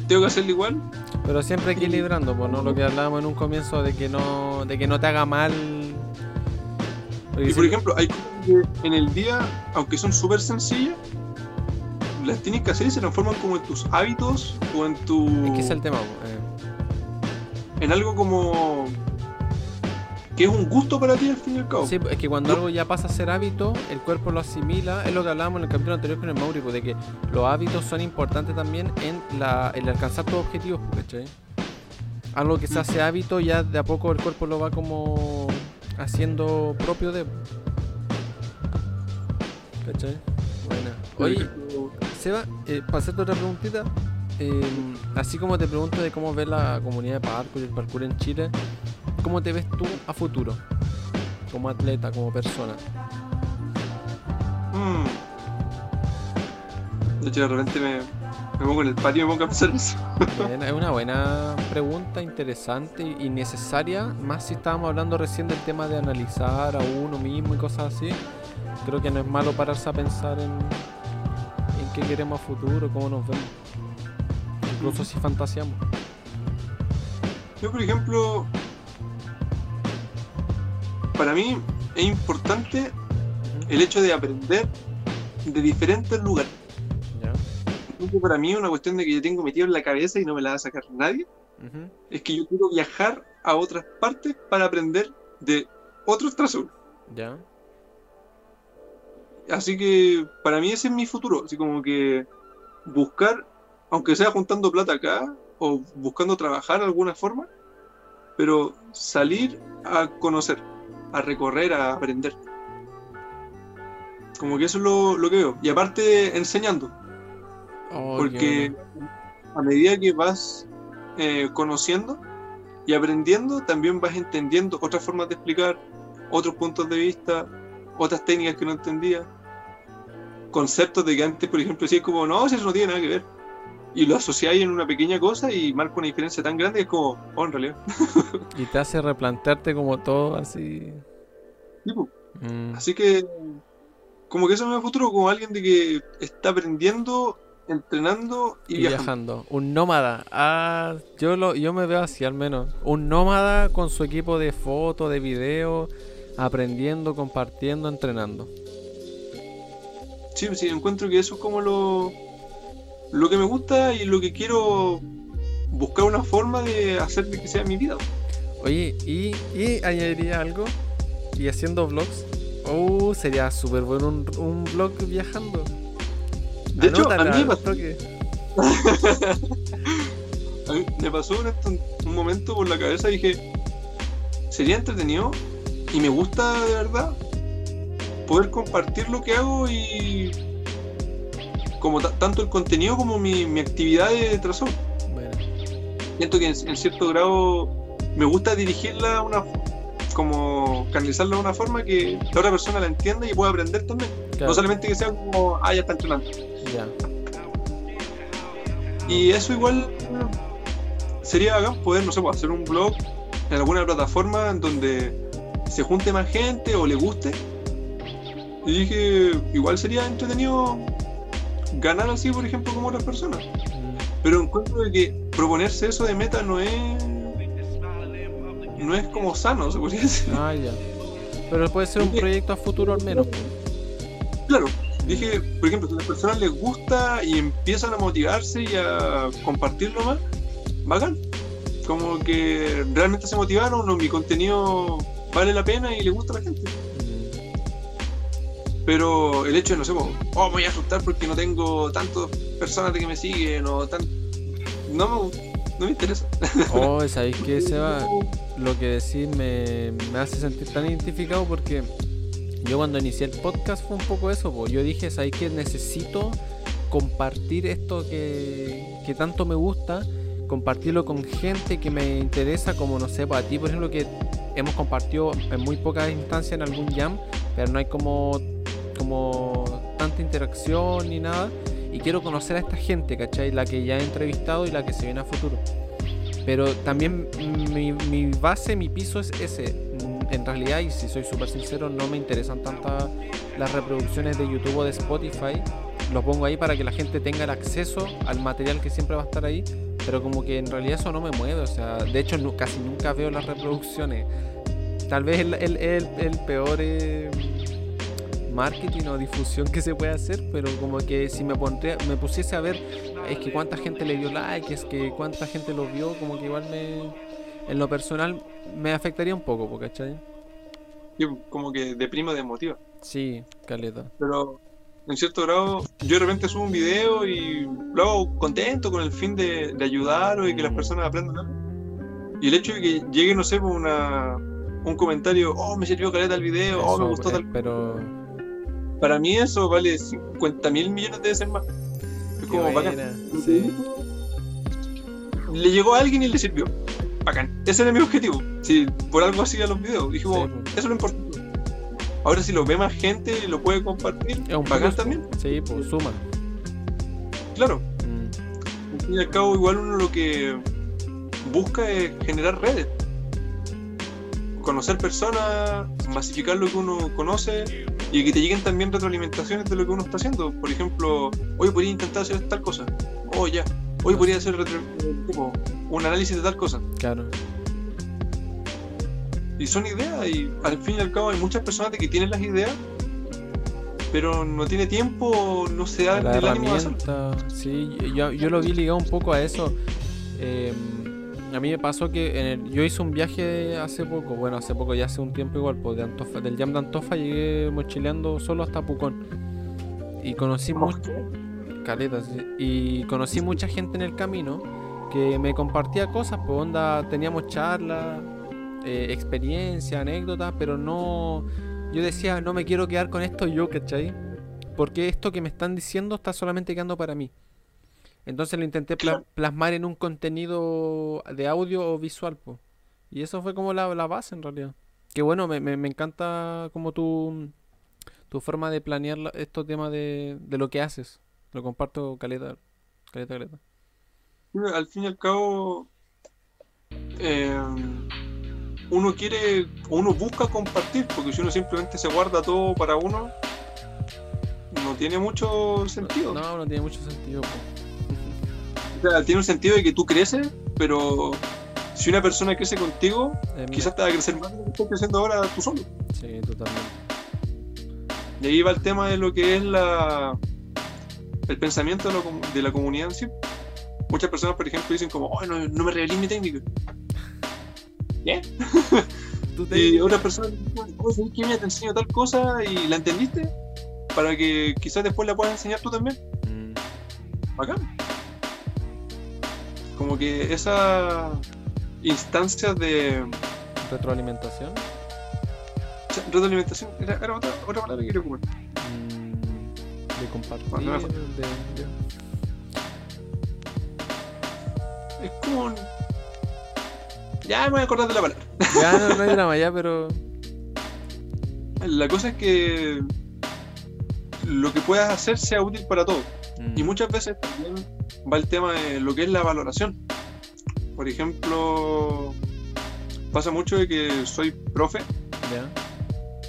tengo que hacerla igual. Pero siempre equilibrando, pues, ¿no? Lo que hablábamos en un comienzo de que no, de que no te haga mal. Porque Y por ejemplo, hay cosas que en el día, aunque son súper sencillas, las tienes que hacer y se transforman como en tus hábitos o en tu. Es que es el tema, eh. en algo como. que es un gusto para ti al fin y al cabo. Sí, es que cuando algo ya pasa a ser hábito, el cuerpo lo asimila. Es lo que hablábamos en el capítulo anterior con el Mauri, pues, de que los hábitos son importantes también en la, el alcanzar tus objetivos, ¿cachai? Algo que se hace hábito, ya de a poco el cuerpo lo va como haciendo propio de. ¿cachai? Buena. Oye, Seba, eh, para hacerte otra preguntita, eh, así como te pregunto de cómo ves la comunidad de parkour y el parkour en Chile, ¿cómo te ves tú a futuro? Como atleta, como persona. mm. De hecho, de repente me, me pongo en el patio y me pongo a pensar eso. Bien, es una buena pregunta, interesante y necesaria, más si estábamos hablando recién del tema de analizar a uno mismo y cosas así. Creo que no es malo pararse a pensar en, en qué queremos a futuro, cómo nos vemos. Incluso si fantaseamos. Yo, por ejemplo, para mí es importante el hecho de aprender de diferentes lugares. Para mí, una cuestión de que yo tengo metido en la cabeza y no me la va a sacar nadie, es que yo quiero viajar a otras partes para aprender de otros trazos. ¿Ya? Así que para mí ese es mi futuro, así como que buscar, aunque sea juntando plata acá o buscando trabajar de alguna forma, pero salir a conocer, a recorrer, a aprender. Como que eso es lo, lo que veo. Y aparte enseñando, Oh, porque a medida que vas eh, conociendo y aprendiendo, también vas entendiendo otras formas de explicar, otros puntos de vista, otras técnicas que no entendías. Conceptos de que antes, por ejemplo, decís como, no, si eso no tiene nada que ver. Y lo asociáis en una pequeña cosa y marca una diferencia tan grande que es como, oh, en realidad. y te hace replantearte como todo así. Mm. Así que, como que eso me da futuro como alguien de que está aprendiendo, entrenando y, viajando. Un nómada. Ah, yo, lo, yo me veo así al menos. Un nómada con su equipo de fotos, de video, aprendiendo, compartiendo, entrenando. Sí, sí, encuentro que eso es como lo, lo que me gusta y lo que quiero buscar una forma de hacer de que sea mi vida. Oye, ¿y, y añadiría algo? ¿Y haciendo vlogs? Oh, sería súper bueno un, un, vlog viajando. De hecho, a mí me pasó que... a mí me pasó un, un momento por la cabeza y dije, sería entretenido y me gusta de verdad poder compartir lo que hago y como tanto el contenido como mi, actividad de trazón. Siento que en, cierto grado me gusta dirigirla una como canalizarla de una forma que la otra persona la entienda y pueda aprender también. No solamente que sea como, ah, ya está entrenando. Y eso igual sería acá poder, no sé, pues, hacer un blog en alguna plataforma en donde se junte más gente o le guste y dije, igual sería entretenido ganar así, por ejemplo, como otras personas. Pero encuentro que proponerse eso de meta no es. No es como sano, se podría decir. Ah, ya. Pero puede ser un proyecto a futuro al menos. Claro. Dije, por ejemplo, si a las personas les gusta y empiezan a motivarse y a compartirlo más, bacán. Como que realmente se motivaron o mi contenido vale la pena y le gusta a la gente. Pero el hecho de, no sé, oh, me voy a asustar porque no tengo tantas personas que me siguen o tan... No no me interesa. Oh, ¿sabéis qué, Seba? Lo que decís me, me hace sentir tan identificado porque yo cuando inicié el podcast fue un poco eso, pues yo dije, ¿sabéis que necesito compartir esto que, que tanto me gusta? compartirlo con gente que me interesa, como no sé, para ti, por ejemplo, que hemos compartido en muy pocas instancias en algún jam, pero no hay como como tanta interacción ni nada. Y quiero conocer a esta gente, ¿cachai? La que ya he entrevistado y la que se viene a futuro. Pero también mi, mi base, mi piso es ese. Mm, en realidad, y si soy súper sincero, no me interesan tantas las reproducciones de YouTube o de Spotify. Los pongo ahí para que la gente tenga el acceso al material que siempre va a estar ahí. Pero como que en realidad eso no me mueve. O sea, de hecho casi nunca veo las reproducciones. Tal vez el, el, el, peor... Eh, marketing o difusión que se puede hacer, pero como que si me pondría, me pusiese a ver es que cuánta gente le dio like, es que cuánta gente lo vio, como que igual me en lo personal me afectaría un poco, ¿cachai? como que deprimo de motiva. Sí, caleta. Pero en cierto grado, yo de repente subo un video y lo hago contento con el fin de, ayudar o de que las personas aprendan Y el hecho de que llegue, no sé, una, un comentario, oh, me sirvió caleta el video, oh, me gustó tal. Pero para mí eso vale 50 mil millones de veces más. Es como bacán. Le llegó a alguien y le sirvió. Bacán. Ese era mi objetivo. Si por algo hacía los videos. Dije, eso es lo importante. Ahora si lo ve más gente y lo puede compartir, es un bacán también. Sí, pues suma. Claro. Mm. Al fin y al cabo, igual uno lo que busca es generar redes. Conocer personas, masificar lo que uno conoce y que te lleguen también retroalimentaciones de lo que uno está haciendo. Por ejemplo, hoy podría intentar hacer tal cosa. Oh, ya. Hoy podría hacer un análisis de tal cosa. Claro. Y son ideas, y al fin y al cabo hay muchas personas que tienen las ideas, pero no tiene tiempo, no se da el ánimo Sí, yo, yo lo vi ligado un poco a eso. Eh, a mí me pasó que yo hice un viaje hace poco, bueno, hace poco, ya hace un tiempo igual, pues de Antofa, del Jam de Antofa llegué mochileando solo hasta Pucón. Y conocí mucho, caletas, y conocí mucha gente en el camino que me compartía cosas, pues onda, teníamos charlas, eh, experiencia, anécdotas, pero no, yo decía, no me quiero quedar con esto yo, ¿cachai? Porque esto que me están diciendo está solamente quedando para mí. Entonces lo intenté plasmar en un contenido de audio o visual, pues. Y eso fue como la, base en realidad. Que bueno, me, me, encanta como tu, tu forma de planear la- estos temas de, de lo que haces. Lo comparto caleta, caleta, caleta. Al fin y al cabo, eh, uno quiere, uno busca compartir, porque si uno simplemente se guarda todo para uno, no tiene mucho sentido. No, no tiene mucho sentido. po. O sea, tiene un sentido de que tú creces, pero si una persona crece contigo, Eh, quizás te va a crecer más de lo que estás creciendo ahora tú solo. Sí, totalmente. Y ahí va el tema de lo que es la el pensamiento de la, comu- de la comunidad en sí. Muchas personas, por ejemplo, dicen como, oh, no, no me revelé mi técnica. ¿Qué? Y dicen, oh, ¿sabes qué? Mira, te enseño tal cosa y la entendiste para que quizás después la puedas enseñar tú también. Mm, Bacán. Como que esas instancias de Retroalimentación. retroalimentación era, era otra, otra palabra que quería ocupar. mm, de compartir. Bueno, mejor. de- de- Es como. un- Ya me voy a acordar de la palabra. Ya no, no hay drama, ya, pero. La cosa es que lo que puedas hacer sea útil para todos. mm, Y muchas veces también va el tema de lo que es la valoración. Por ejemplo, pasa mucho de que soy profe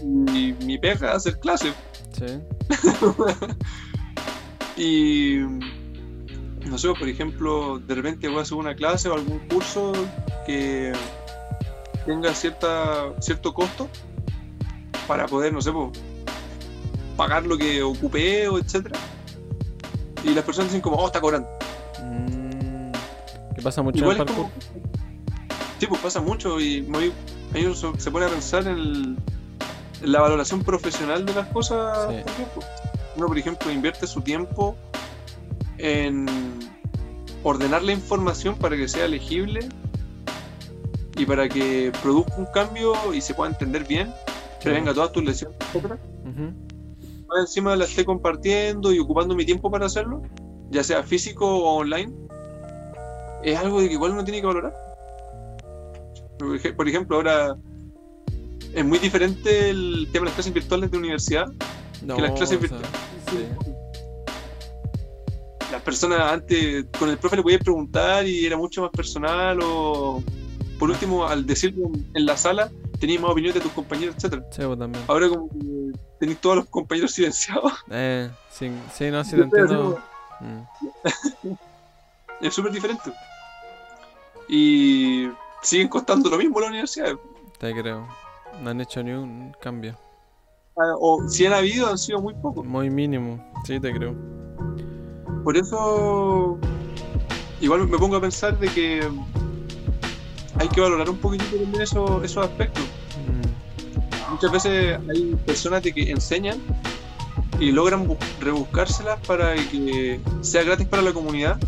y mi pega es hacer clases. sí. Y no sé, por ejemplo, de repente voy a hacer una clase o algún curso que tenga cierta, cierto costo para poder, no sé, po, pagar lo que ocupé o etcétera. Y las personas dicen como, oh, está cobrando. Que pasa mucho Igual en es el parkour. como... Sí, pues pasa mucho y muy- uno se pone a pensar en, el- en la valoración profesional de las cosas. Sí. pues. Uno, por ejemplo, invierte su tiempo en ordenar la información para que sea legible y para que produzca un cambio y se pueda entender bien, prevenga todas tus lesiones, etc. Encima la esté compartiendo y ocupando mi tiempo para hacerlo, ya sea físico o online, es algo de que igual uno tiene que valorar. Por ej- Por ejemplo, ahora es muy diferente el tema de las clases virtuales de universidad. No, las clases o sea, virtuales- sí. Las personas antes con el profe le podías preguntar y era mucho más personal o por último al decirlo en- la sala tenías más opinión de tus compañeros, etcétera. Sí, vos también. Ahora como que tenéis todos los compañeros silenciados, Eh, sí, sí, no, sí te entiendo. Mm. es súper diferente. Y siguen costando lo mismo la universidad. Te creo. No han hecho ni un cambio. Ah, O si han habido, han sido muy pocos. Muy mínimo. Sí, te creo. Por eso, igual me pongo a pensar de que hay que valorar un poquitito también esos, esos aspectos. Mm, Muchas veces hay personas de que enseñan y logran bu- rebuscárselas para que sea gratis para la comunidad,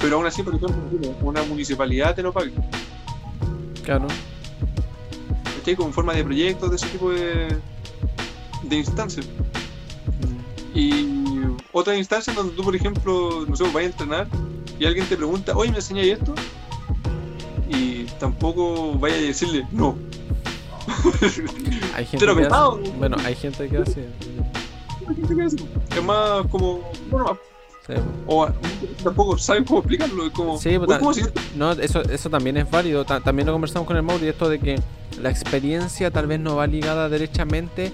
pero aún así, por ejemplo, una municipalidad te lo pague. claro. ¿Cachai? Como forma de proyectos, de ese tipo de, de instancias. Mm, Y otras instancias donde tú, por ejemplo, no sé, vas a entrenar y alguien te pregunta, oye, ¿me enseñáis esto? Y tampoco vaya a decirle, no. Hay gente que hace. Bueno, hay gente que hace. Es más como, bueno, Sí, o tampoco saben cómo explicarlo. Es como, Sí, "Uy, puta, ¿cómo No, eso, eso también es válido. Ta- también lo conversamos con el Mauri, esto de que la experiencia tal vez no va ligada derechamente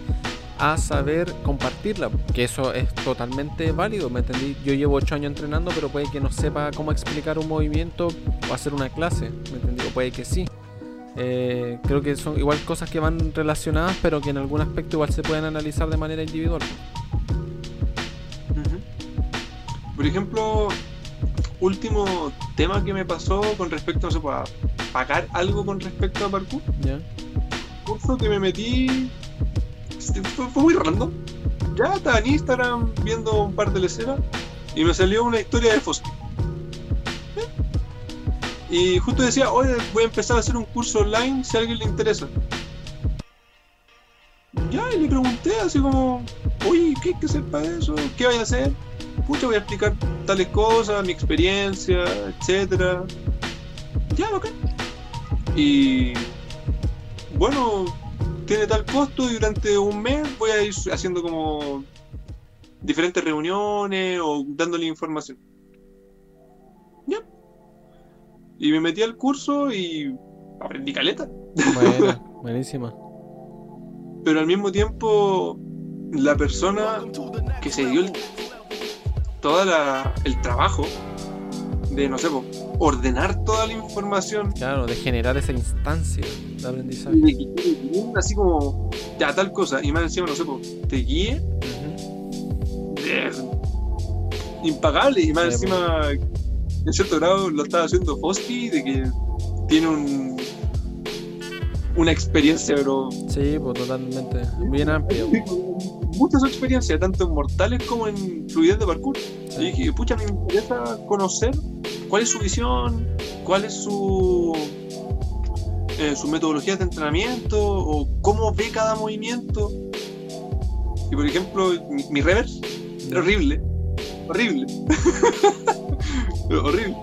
a saber compartirla, que eso es totalmente válido, ¿me entendí? Yo llevo ocho años entrenando, pero puede que no sepa cómo explicar un movimiento o hacer una clase, ¿me entendí? O puede que sí. Eh, creo que son igual cosas que van relacionadas, pero que en algún aspecto igual se pueden analizar de manera individual. Por ejemplo, último tema que me pasó con respecto, no sé, a pagar algo con respecto a parkour. ¿Ya? curso que me metí fue, fue muy random. Ya estaba en Instagram viendo un par de leceras y me salió una historia de Fosky. Y justo decía, oye, voy a empezar a hacer un curso online si a alguien le interesa. Ya, y le pregunté así como, oye, ¿qué hay que hacer para eso? ¿Qué voy a hacer? Pucha, voy a explicar tales cosas, mi experiencia, etcétera. Ya, bacán. Y bueno, tiene tal costo y durante un mes voy a ir haciendo como diferentes reuniones o dándole información. Ya. Y me metí al curso y aprendí caleta. Bueno, buenísima. Pero al mismo tiempo, la persona que se dio el, todo el trabajo de, no sé, po, ordenar toda la información, Claro, de generar esa instancia de aprendizaje. y de que te así como, ya tal cosa, y más encima, no sé, po, te guíe, impagable, y más Sí, encima, en cierto grado, lo estaba haciendo Fosky, de que tiene un una experiencia, pero Sí, pues totalmente. Bien amplio. muchas experiencias, tanto en mortales como en fluidez de parkour. Y dije, pucha, me interesa conocer cuál es su visión, cuál es su eh, su metodología de entrenamiento o cómo ve cada movimiento. Y por ejemplo, mi, mi reverse era horrible, horrible, horrible.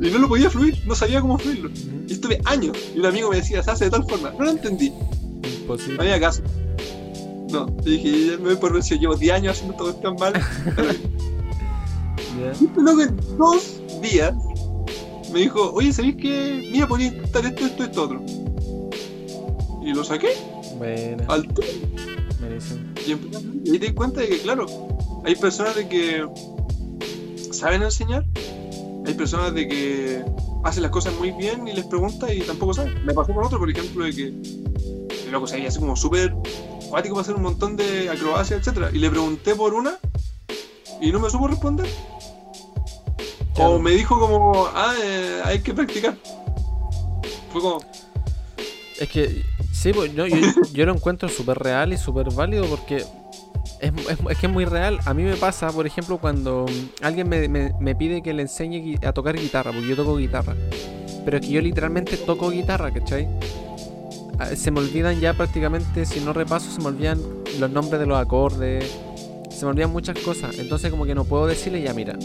Y no lo podía fluir, no sabía cómo fluirlo. Y Ujú. estuve años y un amigo me decía, se hace de tal forma, no lo entendí. No Imposible. había caso. No, dije, ya me voy por vencido, llevo 10 años haciendo todo esto mal. Ya. Y este loco en dos días me dijo, oye, ¿sabéis que? Mira, podía intentar esto, esto, esto, otro. Y lo saqué Buena. al. Y hacer. Y ahí te das cuenta de que, claro, hay personas de que saben enseñar, hay personas de que hacen las cosas muy bien y les pregunta y tampoco saben. Me pasó con otro, por ejemplo, de que el loco se veía así como súper acuático para hacer un montón de acrobacia, etcétera Y le pregunté por una y no me supo responder. Claro. O me dijo como, ah, eh, hay que practicar. Fue como, Es que, sí, pues no, yo, yo lo encuentro súper real y súper válido porque es, es- es que es muy real. A mí me pasa, por ejemplo, cuando alguien me, me- me pide que le enseñe a tocar guitarra, porque yo toco guitarra. Pero es que yo literalmente toco guitarra, ¿cachai? Ah, Se me olvidan ya prácticamente, si no repaso, se me olvidan los nombres de los acordes, se me olvidan muchas cosas. Entonces como que no puedo decirle ya, mira,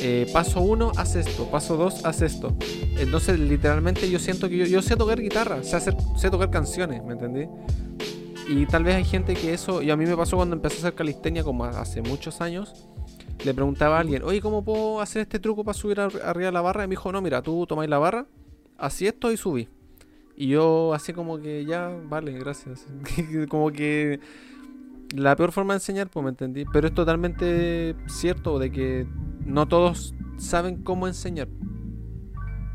eh, paso uno, haz esto, paso dos, haz esto. Entonces, literalmente, yo siento que yo, sé tocar guitarra, sé, hacer, sé tocar canciones, ¿me entendí? Y tal vez hay gente que eso, y a mí me pasó cuando empecé a hacer calistenia como hace muchos años, le preguntaba a alguien, oye, ¿cómo puedo hacer este truco para subir ar- arriba la barra? Y me dijo, no, mira, tú tomáis la barra, así esto y subí. Y yo así como que ya, vale, gracias. como que la peor forma de enseñar, pues me entendí. Pero es totalmente cierto de que no todos saben cómo enseñar.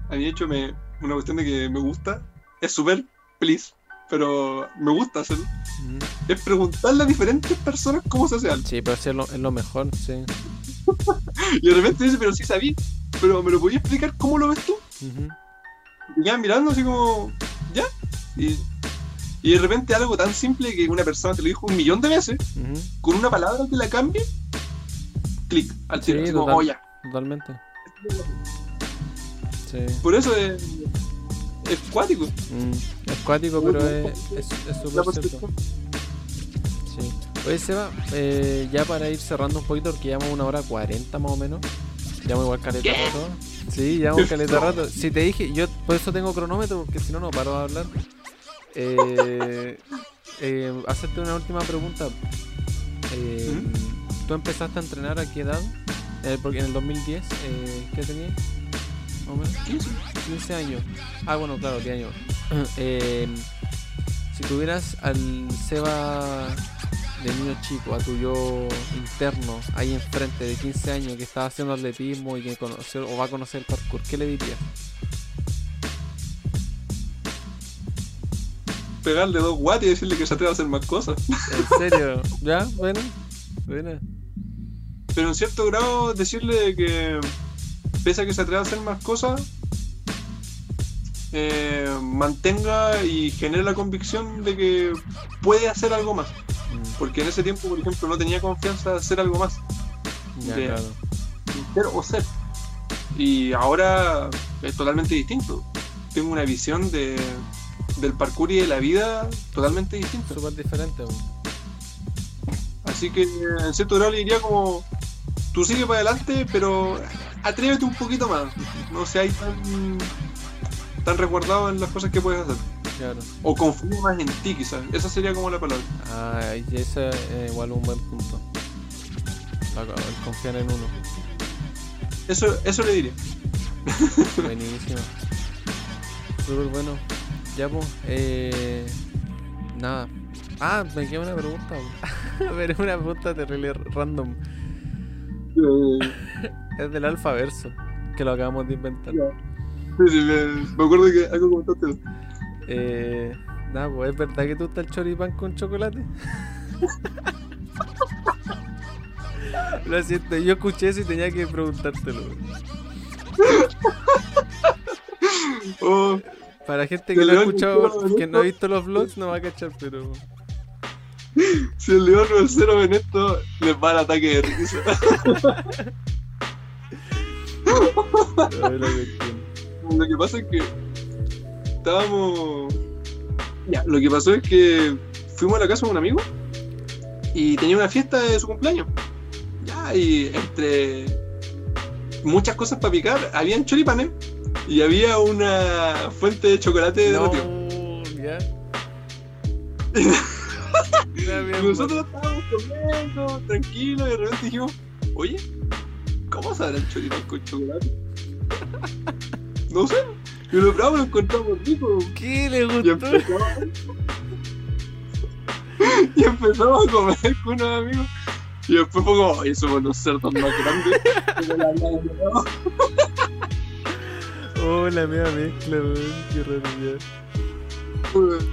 a mí de hecho me, una cuestión de que me gusta, es súper please, pero me gusta hacerlo. Mm. Es preguntarle a diferentes personas cómo se hace algo. Sí, pero sí es lo, es lo mejor, sí. Y de repente dice, pero sí sabí, pero ¿me lo podías explicar cómo lo ves tú? Y quedan mirando así como, ¿ya? Y, y de repente algo tan simple que una persona te lo dijo un millón de veces, con una palabra que la cambie, clic, al tiro, Sí, así como, oh, ya. Totalmente. Sí. Por eso es, es cuático. Mm, Es cuático, pero es es- es súper cierto. Sí. Oye, Seba, eh, ya para ir cerrando un poquito, porque llevamos una hora cuarenta más o menos. Llevamos igual caleta ¿Qué? Sí, llevamos caleta rato. Si te dije, yo por eso tengo cronómetro, porque si no, no paro de hablar. Eh, eh, hacerte una última pregunta. Eh, ¿Tú empezaste a entrenar a qué edad? Eh, porque en el 2010, eh, ¿qué tenías? Más o menos. 15. 15 años. Ah, bueno, claro, 10 años. Si tuvieras al Seba de niño chico, a tu yo interno, ahí enfrente de 15 años que estaba haciendo atletismo y que conoció o va a conocer el parkour, ¿qué le dirías? Pegarle dos guates y decirle que se atreva a hacer más cosas. ¿En serio? ¿Ya? Bueno. Bueno. Pero en cierto grado decirle que pese a que se atreva a hacer más cosas, eh, mantenga y genere la convicción de que puede hacer algo más. Porque en ese tiempo, por ejemplo, no tenía confianza de hacer algo más, Ya, De- claro. ser o ser. Y ahora es totalmente distinto. Tengo una visión de, del parkour y de la vida totalmente distinta. Súper diferente. Así que en cierto grado le diría como, tú sigue para adelante, pero atrévete un poquito más. No seas tan, tan resguardado en las cosas que puedes hacer. Claro. O confía más en ti, quizás. Esa sería como la palabra. Ah, y ese es igual un buen punto. El confiar en uno. Eso, eso le diría. Buenísimo. Súper bueno. Ya, pues. Eh, nada. Ah, me queda una pregunta. Pero es una pregunta terrible random. Eh, Es del alfaverso. Que lo acabamos de inventar. sí, sí, me, me acuerdo que algo comentaste. Eh, nada, pues es verdad que tú estás el choripán con chocolate. Lo siento, yo escuché eso y tenía que preguntártelo. Oh, Para gente Que no ha escuchado, que no ha visto los vlogs, no va a cachar, pero. si el león o el cero ven esto, les va el ataque de risa. Lo que pasa es que estábamos. Ya, lo que pasó es que fuimos a la casa de un amigo y tenía una fiesta de su cumpleaños. Ya, y entre muchas cosas para picar, habían choripanes y había una fuente de chocolate No, derretido. ya. Ya, bien, Y nosotros estábamos comiendo, tranquilos, y de repente dijimos, oye, ¿cómo sabrá el choripán con chocolate? No sé. Y lo probamos y lo encontramos rico. ¿Qué le Y gustó? empezamos, y empezamos a comer con unos amigos. Y después fue como, oye, somos los cerdos más grandes. Oh, la media mezcla, weón. Qué raro,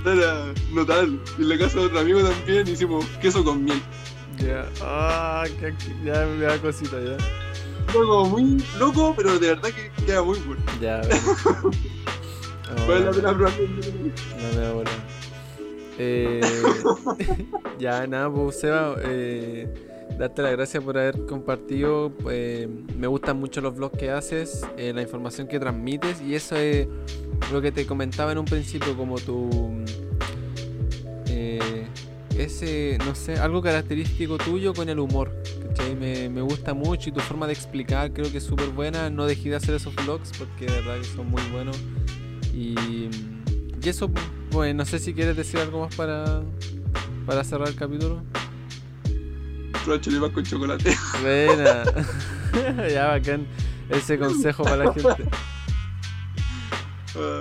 Era notable. Y en la casa de otro amigo también hicimos queso con miel. ya. Ah, ya me da cosita, ya. Como muy loco, pero de verdad que queda muy bueno. Ya, Vale la pena. No me. Eh, ya, nada, pues Seba, eh, darte las gracias por haber compartido. eh, me gustan mucho los vlogs que haces, eh, la información que transmites y eso es lo que te comentaba en un principio, como tu. Ese, no sé, algo característico tuyo con el humor. ¿cachai? Me, me gusta mucho y tu forma de explicar creo que es súper buena. No dejé de hacer esos vlogs porque de verdad que son muy buenos. Y, y eso, pues no sé si quieres decir algo más para, para cerrar el capítulo. Choripán con chocolate. Buena. ya, bacán. Ese consejo para la gente. Ah,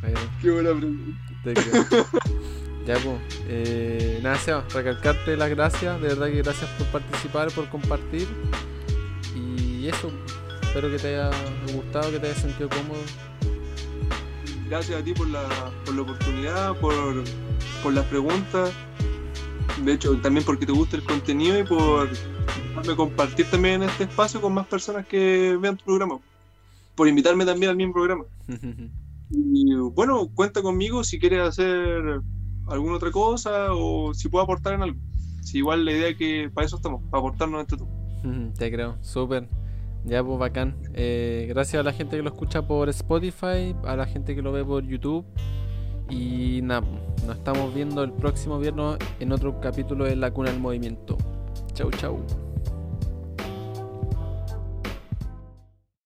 Bueno, qué buena pregunta. te. Ya, pues. Eh, nada, Seba, recalcarte las gracias. De verdad que gracias por participar, por compartir. Y eso, espero que te haya gustado, que te haya sentido cómodo. Gracias a ti por la, por la oportunidad, por, por las preguntas. De hecho, también porque te gusta el contenido y por compartir también este espacio con más personas que vean tu programa. Por invitarme también al mismo programa. Y bueno, cuenta conmigo si quieres hacer alguna otra cosa o si puedo aportar en algo. Si igual la idea que para eso estamos, para aportarnos entre todos. Te creo, súper. Ya, pues bacán. Eh, gracias a la gente que lo escucha por Spotify, a la gente que lo ve por YouTube. Y nada, nos estamos viendo el próximo viernes en otro capítulo de La Cuna del Movimiento. Chau, chau.